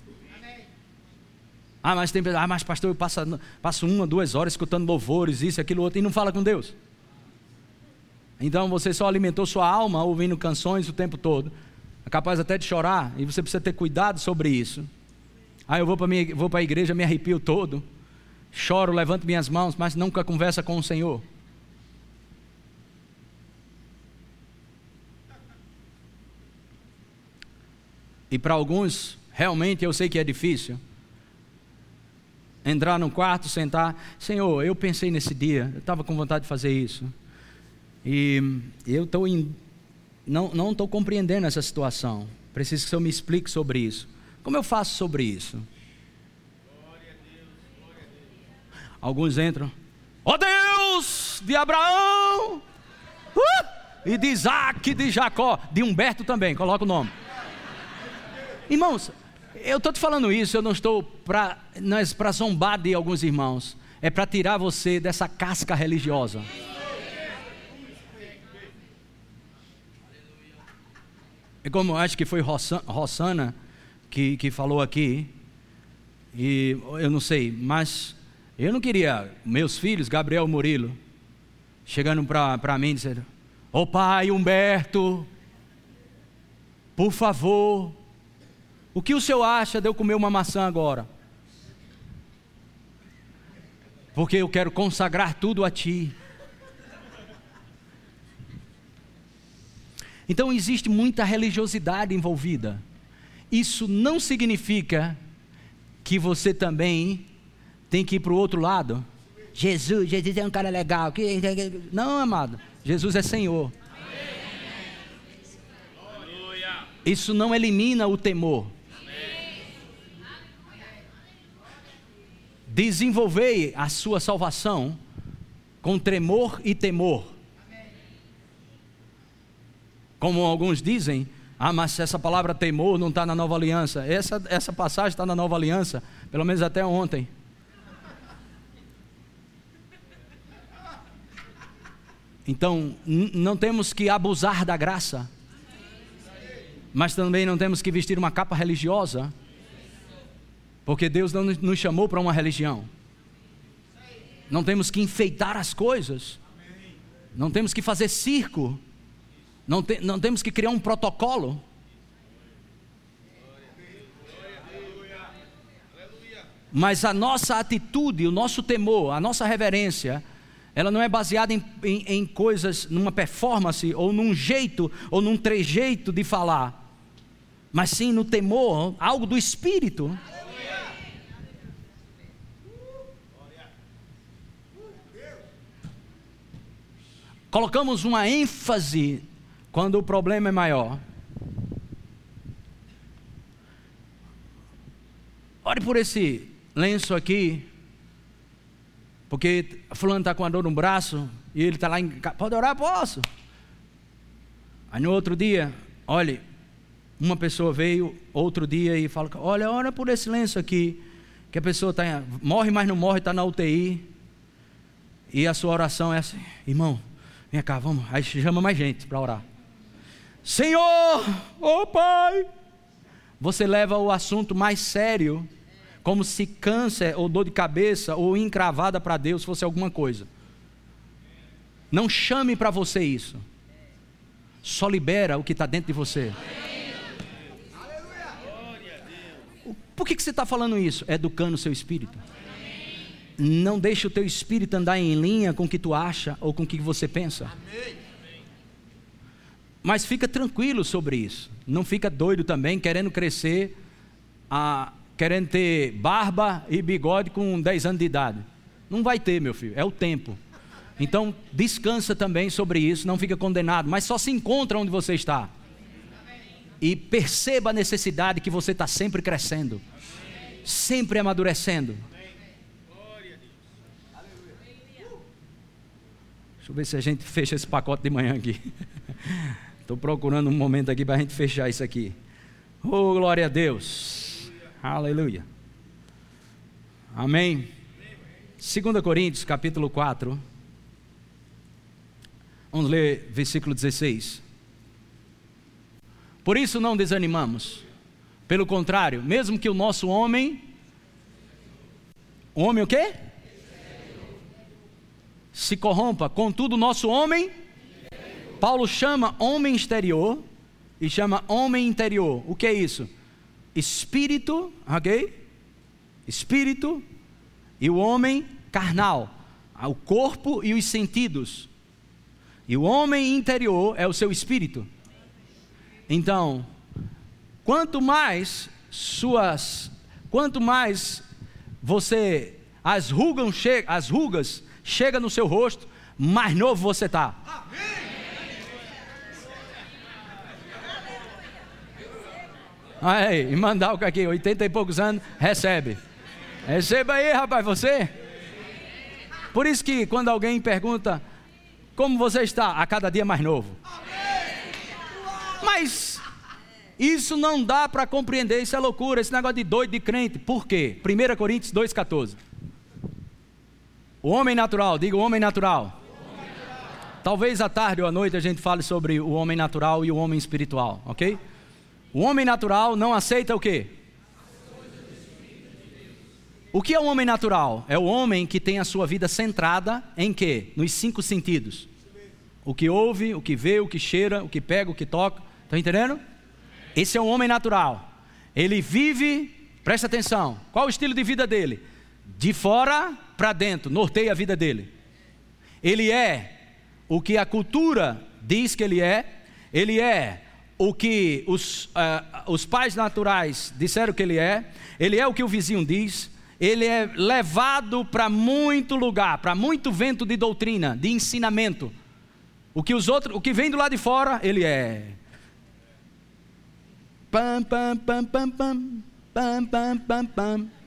Ah, mas tem, ah, mas pastor, eu passo, passo uma, duas horas escutando louvores, isso, aquilo, outro, e não fala com Deus. Então você só alimentou sua alma ouvindo canções o tempo todo. É capaz até de chorar, e você precisa ter cuidado sobre isso. Ah, eu vou para a igreja, me arrepio todo choro, levanto minhas mãos, mas nunca conversa com o Senhor. E para alguns, realmente eu sei que é difícil. Entrar no quarto, sentar. Senhor, eu pensei nesse dia, eu estava com vontade de fazer isso. E eu estou não estou compreendendo essa situação. Preciso que o Senhor me explique sobre isso. Como eu faço sobre isso? Alguns entram, ó oh Deus de Abraão, uh! e de Isaac, de Jacó, de Humberto também, coloca o nome. Irmãos, eu estou te falando isso, eu não estou para é zombar de alguns irmãos, é para tirar você dessa casca religiosa. E como acho que foi Rossana que, que falou aqui, e eu não sei, mas eu não queria meus filhos, Gabriel Murilo, chegando para mim dizendo: Ô oh, pai Humberto, por favor, o que o senhor acha de eu comer uma maçã agora? Porque eu quero consagrar tudo a ti. Então existe muita religiosidade envolvida. Isso não significa que você também tem que ir para o outro lado. Jesus, Jesus é um cara legal. Não, amado. Jesus é Senhor. Isso não elimina o temor. Desenvolvei a sua salvação com tremor e temor. Como alguns dizem, ah, mas essa palavra temor não está na nova aliança. Essa, essa passagem está na nova aliança, pelo menos até ontem. Então, não temos que abusar da graça, mas também não temos que vestir uma capa religiosa, porque Deus não nos chamou para uma religião. Não temos que enfeitar as coisas, não temos que fazer circo não, te, não temos que criar um protocolo. Mas a nossa atitude, o nosso temor, a nossa reverência, ela não é baseada em, em, em, coisas, numa performance, ou num jeito, ou num trejeito de falar, mas sim no temor, algo do espírito. Colocamos uma ênfase quando o problema é maior. Ore por esse lenço aqui, porque fulano está com a dor no braço e ele está lá em casa. Pode orar? Posso. Aí no outro dia, olhe, uma pessoa veio outro dia e fala: Olha, ora por esse lenço aqui, que a pessoa tá, morre, mas não morre, está na UTI. E a sua oração é assim: Irmão, vem cá, vamos. Aí chama mais gente para orar. Senhor, oh Pai. Você leva o assunto mais sério, como se câncer ou dor de cabeça ou encravada para Deus fosse alguma coisa. Não chame para você isso. Só libera o que está dentro de você. Por que, que você está falando isso? Educando o seu espírito. Não deixe o teu espírito andar em linha com o que tu acha ou com o que você pensa. Amém. Mas fica tranquilo sobre isso. Não fica doido também, querendo crescer, a, querendo ter barba e bigode com 10 anos de idade. Não vai ter, meu filho, é o tempo. Então, descansa também sobre isso, não fica condenado, mas só se encontra onde você está. E perceba a necessidade que você está sempre crescendo, sempre amadurecendo. Eu ver se a gente fecha esse pacote de manhã aqui. *laughs* Estou procurando um momento aqui para a gente fechar isso aqui. Oh, glória a Deus. Aleluia. Amém. 2 Coríntios, capítulo 4. Vamos ler versículo 16. Por isso não desanimamos. Pelo contrário, mesmo que o nosso homem. Homem o quê? Se corrompa, contudo, nosso homem Paulo chama homem exterior e chama homem interior. O que é isso? Espírito, ok? Espírito e o homem carnal, o corpo e os sentidos. E o homem interior é o seu espírito. Então, quanto mais suas, quanto mais você as rugas as rugas chega no seu rosto, mais novo você está. Aí, o aqui, 80 e poucos anos, recebe. Receba aí, rapaz, você. Por isso que quando alguém pergunta como você está, a cada dia mais novo. Mas isso não dá para compreender, isso é loucura, esse negócio de doido de crente. Por quê? 1 Coríntios 2,14. O homem natural, diga o homem natural. Talvez à tarde ou à noite a gente fale sobre o homem natural e o homem espiritual, ok? O homem natural não aceita o quê? o que é o homem natural? É o homem que tem a sua vida centrada em quê? Nos cinco sentidos. O que ouve, o que vê, o que cheira, o que pega, o que toca. Estão entendendo? Esse é o homem natural. Ele vive, presta atenção, qual o estilo de vida dele? De fora para dentro, norteia a vida dele. Ele é o que a cultura diz que ele é, ele é o que os, uh, os pais naturais disseram que ele é, ele é o que o vizinho diz, ele é levado para muito lugar, para muito vento de doutrina, de ensinamento. O que os outros, o que vem do lado de fora, ele é. Pam pam pam pam pam pam pam pam pam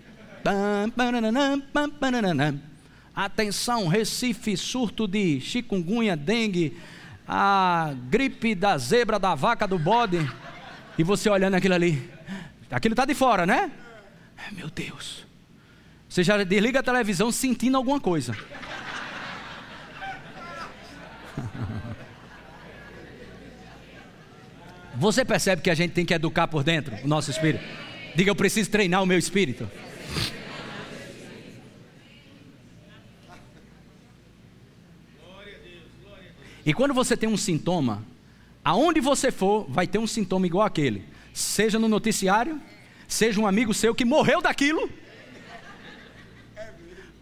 Atenção, Recife, surto de chikungunya, dengue, a gripe da zebra, da vaca, do bode. E você olhando aquilo ali. Aquilo está de fora, né? Meu Deus. Você já desliga a televisão sentindo alguma coisa. Você percebe que a gente tem que educar por dentro o nosso espírito? Diga, eu preciso treinar o meu espírito. E quando você tem um sintoma, aonde você for, vai ter um sintoma igual aquele. Seja no noticiário, seja um amigo seu que morreu daquilo,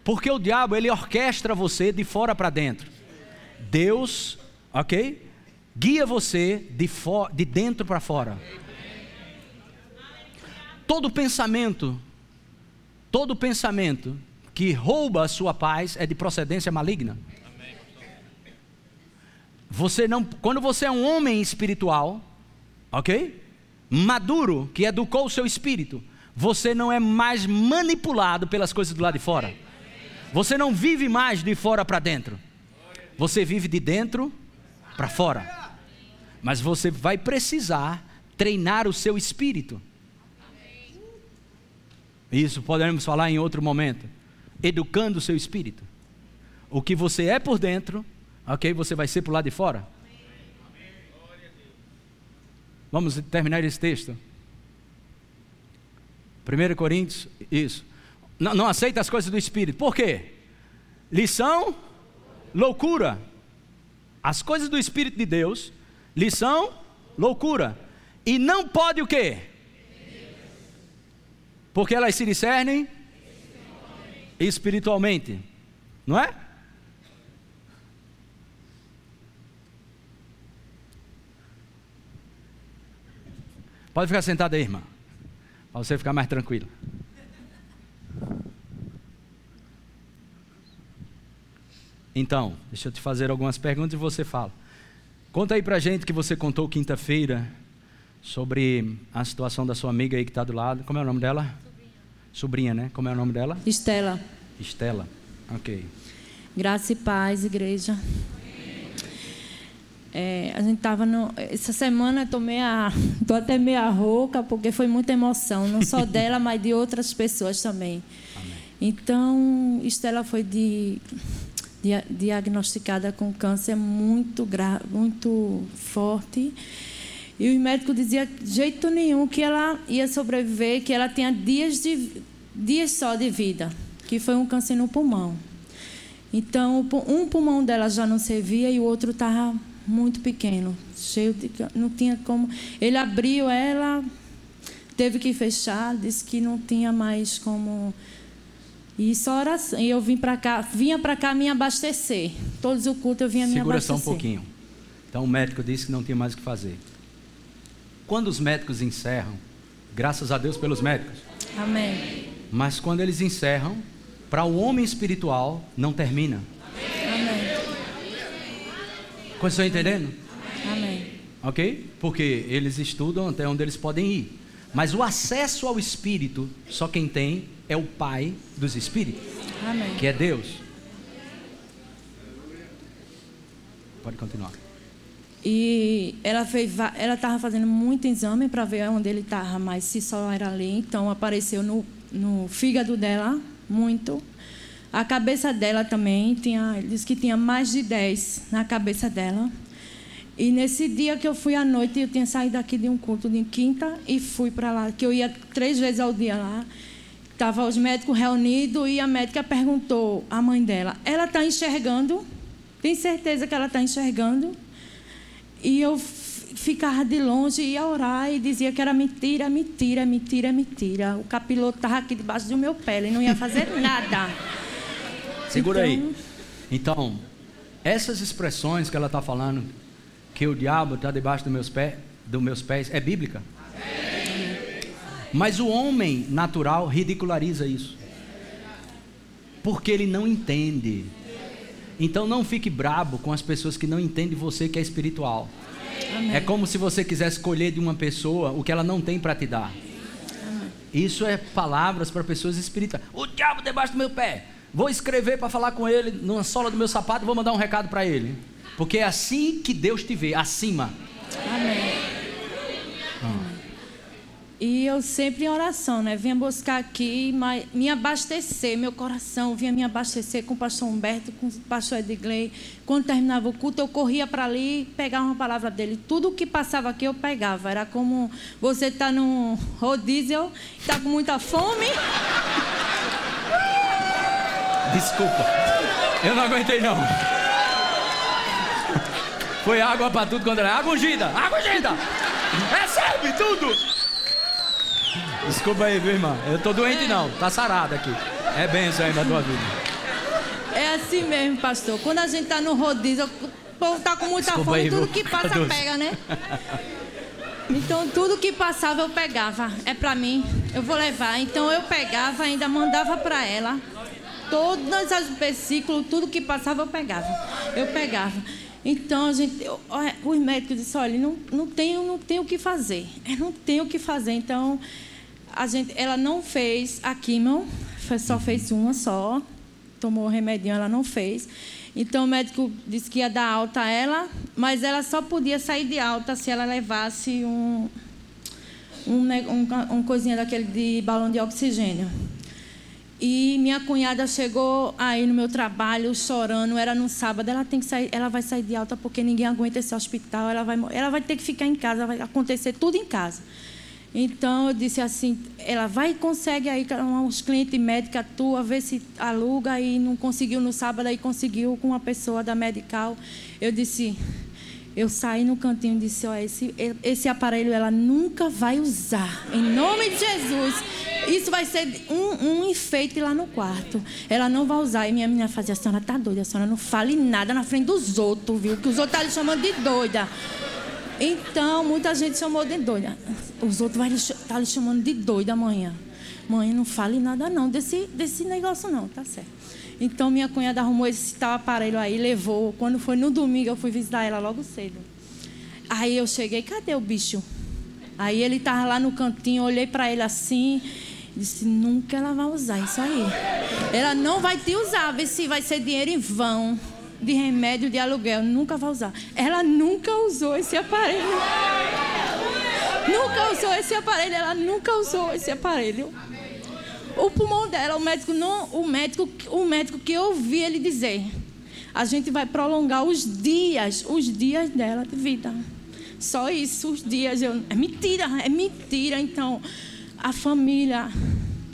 porque o diabo, ele orquestra você de fora para dentro. Deus, ok? Guia você de, de dentro para fora. Todo pensamento, todo pensamento que rouba a sua paz é de procedência maligna. Você não, quando você é um homem espiritual, ok? Maduro, que educou o seu espírito, você não é mais manipulado pelas coisas do lado de fora. Você não vive mais de fora para dentro. Você vive de dentro para fora. Mas você vai precisar treinar o seu espírito. Isso podemos falar em outro momento. Educando o seu espírito. O que você é por dentro, ok? Você vai ser por lá de fora. Vamos terminar esse texto. 1 Coríntios, isso. Não, não aceita as coisas do Espírito. Por quê? Lição, loucura. As coisas do Espírito de Deus, lição, loucura. E não pode o quê? Porque elas se discernem espiritualmente. Não é? Pode ficar sentada aí, irmã. Para você ficar mais tranquilo. Então, deixa eu te fazer algumas perguntas e você fala. Conta aí pra gente que você contou quinta-feira sobre a situação da sua amiga aí que está do lado. Como é o nome dela? Sobrinha. Sobrinha, né? Como é o nome dela? Estela. Estela. Ok. Graça e paz, igreja. É, a gente estava essa semana eu tô meia, tô até meia rouca porque foi muita emoção, não só *laughs* dela, mas de outras pessoas também. Amém. Então, Estela foi de diagnosticada com câncer muito grave, muito forte. E os médicos diziam de jeito nenhum que ela ia sobreviver, que ela tinha dias, de, dias só de vida, que foi um câncer no pulmão. Então, um pulmão dela já não servia e o outro estava muito pequeno, cheio de. Não tinha como. Ele abriu ela, teve que fechar, disse que não tinha mais como e só oração. E eu vim para cá, vinha para cá me abastecer. Todos os cultos eu vinha Segura me abastecer. Segura só um pouquinho. Então o médico disse que não tinha mais o que fazer. Quando os médicos encerram, graças a Deus pelos médicos. Amém. Mas quando eles encerram, para o homem espiritual não termina. Amém. Estão entendendo? Amém. Ok? Porque eles estudam até onde eles podem ir. Mas o acesso ao Espírito, só quem tem é o Pai dos Espíritos, Amém. que é Deus. Pode continuar. E ela fez, ela estava fazendo muito exame para ver onde ele estava, mas se só era ali, então apareceu no, no fígado dela muito. A cabeça dela também tinha, disse que tinha mais de 10 na cabeça dela. E nesse dia que eu fui à noite, eu tinha saído daqui de um culto de quinta e fui para lá, que eu ia três vezes ao dia lá. Tava os médicos reunidos e a médica perguntou à mãe dela: Ela está enxergando? Tem certeza que ela está enxergando? E eu ficava de longe, ia orar e dizia que era mentira, mentira, mentira, mentira. O capiloto estava aqui debaixo do meu pé, ele não ia fazer *laughs* nada. Segura então... aí. Então, essas expressões que ela está falando, que o diabo está debaixo dos meus, pés, dos meus pés, é bíblica? Mas o homem natural ridiculariza isso. Porque ele não entende. Então não fique brabo com as pessoas que não entendem você que é espiritual. Amém. É como se você quisesse colher de uma pessoa o que ela não tem para te dar. Amém. Isso é palavras para pessoas espirituais. O diabo debaixo do meu pé. Vou escrever para falar com ele numa sola do meu sapato e vou mandar um recado para ele. Porque é assim que Deus te vê, acima. Amém. Ah. E eu sempre em oração, né? Vinha buscar aqui, me abastecer, meu coração vinha me abastecer com o pastor Humberto, com o pastor Edgley. Quando terminava o culto, eu corria para ali, pegava uma palavra dele. Tudo que passava aqui eu pegava. Era como você está num rodízio, está com muita fome. Desculpa, eu não aguentei não. Foi água para tudo quando era água ungida, água ungida. Recebe tudo. Desculpa aí, viu, irmã? Eu tô doente não, tá sarado aqui. É benção aí na tua vida. É assim mesmo, pastor. Quando a gente tá no rodízio, o povo tá com muita Desculpa fome, aí, tudo que passa pega, né? Então tudo que passava eu pegava. É pra mim, eu vou levar. Então eu pegava, ainda mandava pra ela. Todos os versículos, tudo que passava eu pegava. Eu pegava. Então a gente, eu, os médicos disseram, olha, não, não tenho, não tenho o que fazer. Eu não tenho o que fazer. Então a gente, ela não fez a quimio, só fez uma só, tomou o remedinho, ela não fez. Então o médico disse que ia dar alta a ela, mas ela só podia sair de alta se ela levasse um, um, um, um coisinha daquele de balão de oxigênio. E minha cunhada chegou aí no meu trabalho chorando, era no sábado, ela tem que sair, ela vai sair de alta porque ninguém aguenta esse hospital, ela vai, ela vai ter que ficar em casa, vai acontecer tudo em casa. Então eu disse assim, ela vai e consegue aí uns clientes médicos tua, ver se aluga e não conseguiu no sábado aí conseguiu com uma pessoa da medical. Eu disse, eu saí no cantinho e disse, ó, esse, esse aparelho ela nunca vai usar. Em nome de Jesus. Isso vai ser um, um enfeite lá no quarto. Ela não vai usar. E minha menina fazia, a senhora tá doida, a senhora não fale nada na frente dos outros, viu? Que os outros estão tá lhe chamando de doida. Então, muita gente chamou de doida. Os outros vão estar tá lhe chamando de doida amanhã. Mãe, não fale nada não desse, desse negócio não, tá certo. Então, minha cunhada arrumou esse tal aparelho aí, levou. Quando foi no domingo, eu fui visitar ela logo cedo. Aí eu cheguei, cadê o bicho? Aí ele estava lá no cantinho, olhei para ele assim, disse, nunca ela vai usar isso aí. Ela não vai te usar, vê se vai ser dinheiro em vão de remédio de aluguel, nunca vai usar. Ela nunca usou esse aparelho. Nunca usou esse aparelho, ela nunca usou esse aparelho. O pulmão dela, o médico não, o médico, o médico que eu ouvi ele dizer, a gente vai prolongar os dias, os dias dela de vida. Só isso, os dias. Eu, é mentira, é mentira. Então, a família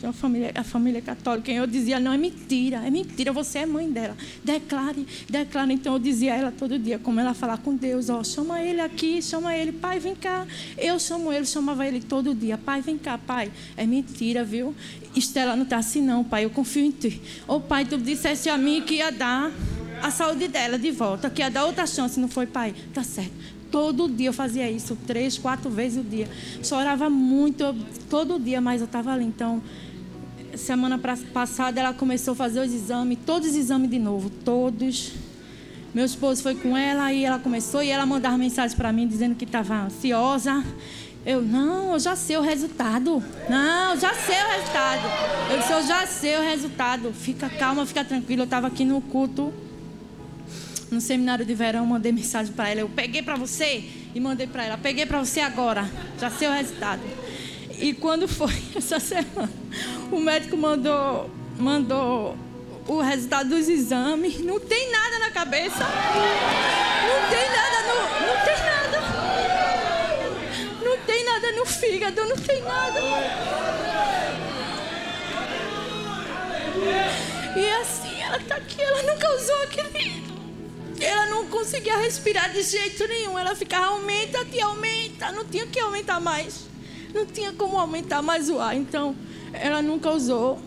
a família, a família católica. E eu dizia, não, é mentira, é mentira, você é mãe dela. Declare, declare. Então eu dizia a ela todo dia, como ela falar com Deus, ó, chama ele aqui, chama ele, pai, vem cá. Eu chamo ele, chamava ele todo dia, pai, vem cá, pai. É mentira, viu? Estela não está assim, não, pai, eu confio em ti. Ô pai, tu disseste a mim que ia dar a saúde dela de volta, que ia dar outra chance, não foi, pai? Tá certo. Todo dia eu fazia isso, três, quatro vezes o dia. Chorava muito, todo dia, mas eu estava ali. Então, semana passada ela começou a fazer os exames, todos os exames de novo, todos. Meu esposo foi com ela e ela começou e ela mandava mensagem para mim dizendo que estava ansiosa. Eu, não, eu já sei o resultado. Não, já sei o resultado. Eu disse, eu já sei o resultado. Fica calma, fica tranquila. Eu estava aqui no culto, no seminário de verão, mandei mensagem para ela. Eu peguei para você e mandei para ela. Peguei para você agora. Já sei o resultado. E quando foi *laughs* essa semana, o médico mandou, mandou o resultado dos exames. Não tem nada na cabeça. Não tem nada no. Não tem nada. Não tem nada no fígado, não tem nada. E assim, ela tá aqui, ela nunca usou aquele. Ela não conseguia respirar de jeito nenhum. Ela ficava aumenta e aumenta. Não tinha que aumentar mais. Não tinha como aumentar mais o ar. Então, ela nunca usou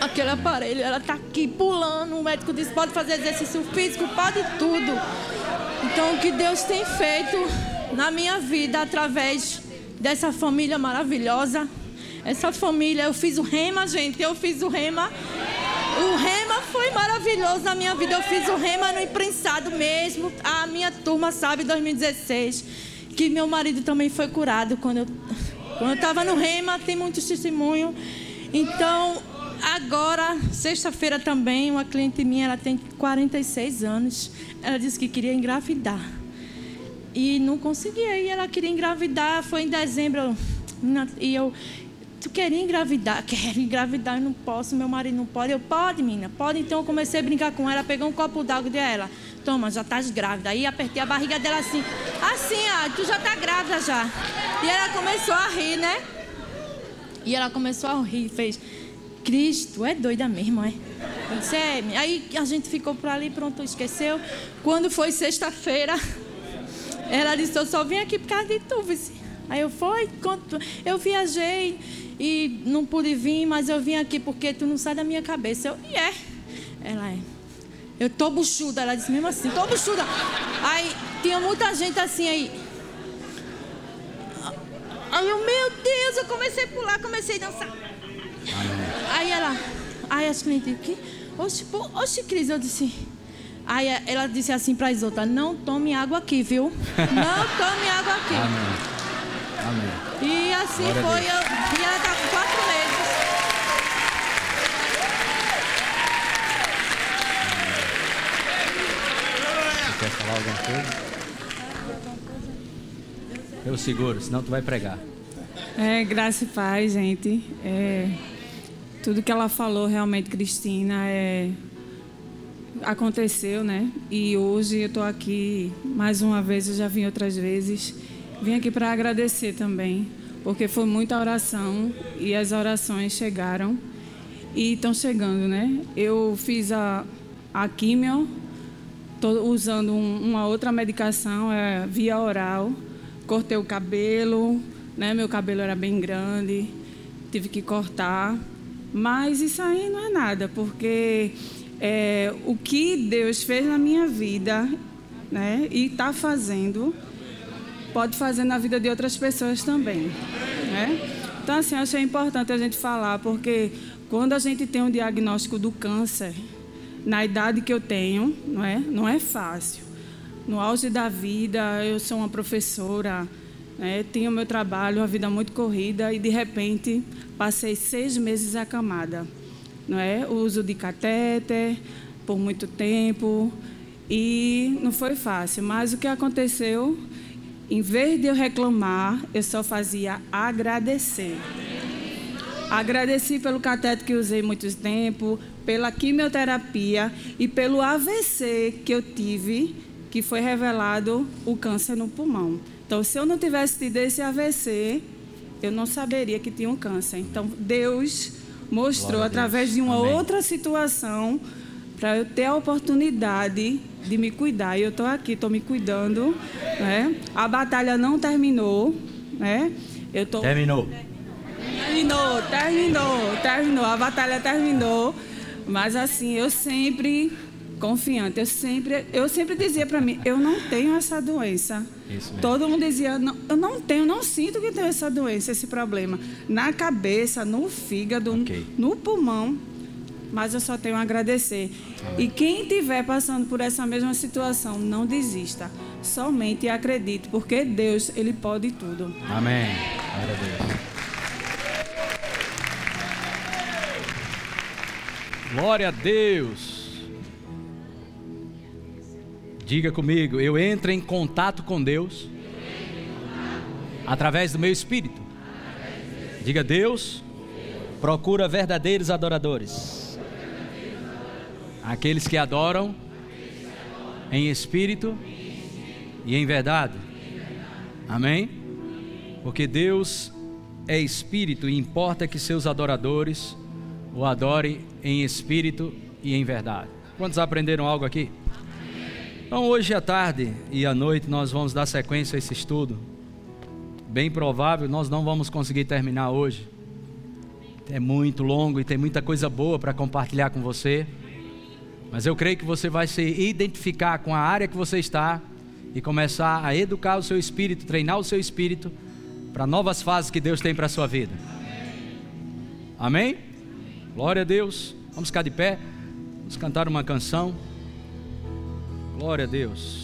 aquele aparelho. Ela tá aqui pulando. O médico disse: pode fazer exercício físico, pode tudo. Então, o que Deus tem feito na minha vida através dessa família maravilhosa. Essa família, eu fiz o rema, gente, eu fiz o rema. O rema foi maravilhoso na minha vida. Eu fiz o rema no imprensado mesmo. A minha turma sabe, 2016, que meu marido também foi curado quando eu quando eu estava no rema. Tem muitos testemunhos. Então, agora, sexta-feira também, uma cliente minha, ela tem 46 anos. Ela disse que queria engravidar e não conseguia. E ela queria engravidar. Foi em dezembro. E eu, tu queria engravidar? Quero engravidar, eu não posso, meu marido não pode. Eu, pode, menina, pode. Então eu comecei a brincar com ela, peguei um copo d'água de ela. Toma, já estás grávida. Aí apertei a barriga dela assim. Assim, ah, tu já está grávida já. E ela começou a rir, né? E ela começou a rir, fez. Cristo, é doida mesmo, é? Eu disse, é. Aí a gente ficou por ali, pronto, esqueceu. Quando foi sexta-feira, *laughs* ela disse, eu só vim aqui por causa de tu, vice. Aí eu fui, eu viajei e não pude vir, mas eu vim aqui porque tu não sai da minha cabeça. Eu, e é. Ela é. Eu tô buchuda, ela disse mesmo assim, tô buchuda. Aí tinha muita gente assim aí. Aí eu, meu Deus, eu comecei a pular, comecei a dançar. Aí ela, aí as clientes, que? Oxe, oxe, Cris, eu disse. Aí ela disse assim para as outras: Não tome água aqui, viu? Não tome água aqui. Amém. Amém. E assim Glória foi. Eu, e ela com quatro meses. Você quer falar alguma coisa? Eu seguro, senão tu vai pregar. É, graça e paz, gente. É, tudo que ela falou realmente, Cristina, é aconteceu, né? E hoje eu estou aqui mais uma vez, eu já vim outras vezes. Vim aqui para agradecer também, porque foi muita oração e as orações chegaram e estão chegando, né? Eu fiz a, a químio, estou usando um, uma outra medicação, é via oral. Cortei o cabelo, né? Meu cabelo era bem grande, tive que cortar. Mas isso aí não é nada, porque é, o que Deus fez na minha vida né, e está fazendo, pode fazer na vida de outras pessoas também. Né? Então, assim, achei importante a gente falar, porque quando a gente tem um diagnóstico do câncer, na idade que eu tenho, não é, não é fácil. No auge da vida, eu sou uma professora, né, tinha o meu trabalho, uma vida muito corrida, e de repente passei seis meses acamada não é? O uso de catéter por muito tempo e não foi fácil. Mas o que aconteceu, em vez de eu reclamar, eu só fazia agradecer. Agradeci pelo cateter que usei muito tempo, pela quimioterapia e pelo AVC que eu tive, que foi revelado o câncer no pulmão. Então, se eu não tivesse tido esse AVC, eu não saberia que tinha um câncer. Então, Deus mostrou através de uma Amém. outra situação para eu ter a oportunidade de me cuidar. E eu estou aqui, estou me cuidando. Né? A batalha não terminou. Né? Eu tô... Terminou. Terminou, terminou, terminou. A batalha terminou. Mas assim, eu sempre confiante. Eu sempre, eu sempre dizia para mim, eu não tenho essa doença. Todo mundo dizia, não, eu não tenho, não sinto que tenho essa doença, esse problema. Na cabeça, no fígado, okay. no pulmão. Mas eu só tenho a agradecer. E quem estiver passando por essa mesma situação, não desista. Somente acredite, porque Deus, Ele pode tudo. Amém. Glória a Deus. Glória a Deus. Diga comigo, eu entro em contato com Deus através do meu espírito. Diga, Deus procura verdadeiros adoradores. Aqueles que adoram em espírito e em verdade. Amém? Porque Deus é espírito e importa que seus adoradores o adore em espírito e em verdade. Quantos aprenderam algo aqui? Então, hoje à tarde e à noite, nós vamos dar sequência a esse estudo. Bem provável, nós não vamos conseguir terminar hoje. É muito longo e tem muita coisa boa para compartilhar com você. Mas eu creio que você vai se identificar com a área que você está e começar a educar o seu espírito, treinar o seu espírito para novas fases que Deus tem para a sua vida. Amém? Glória a Deus. Vamos ficar de pé. Vamos cantar uma canção. Glória a Deus.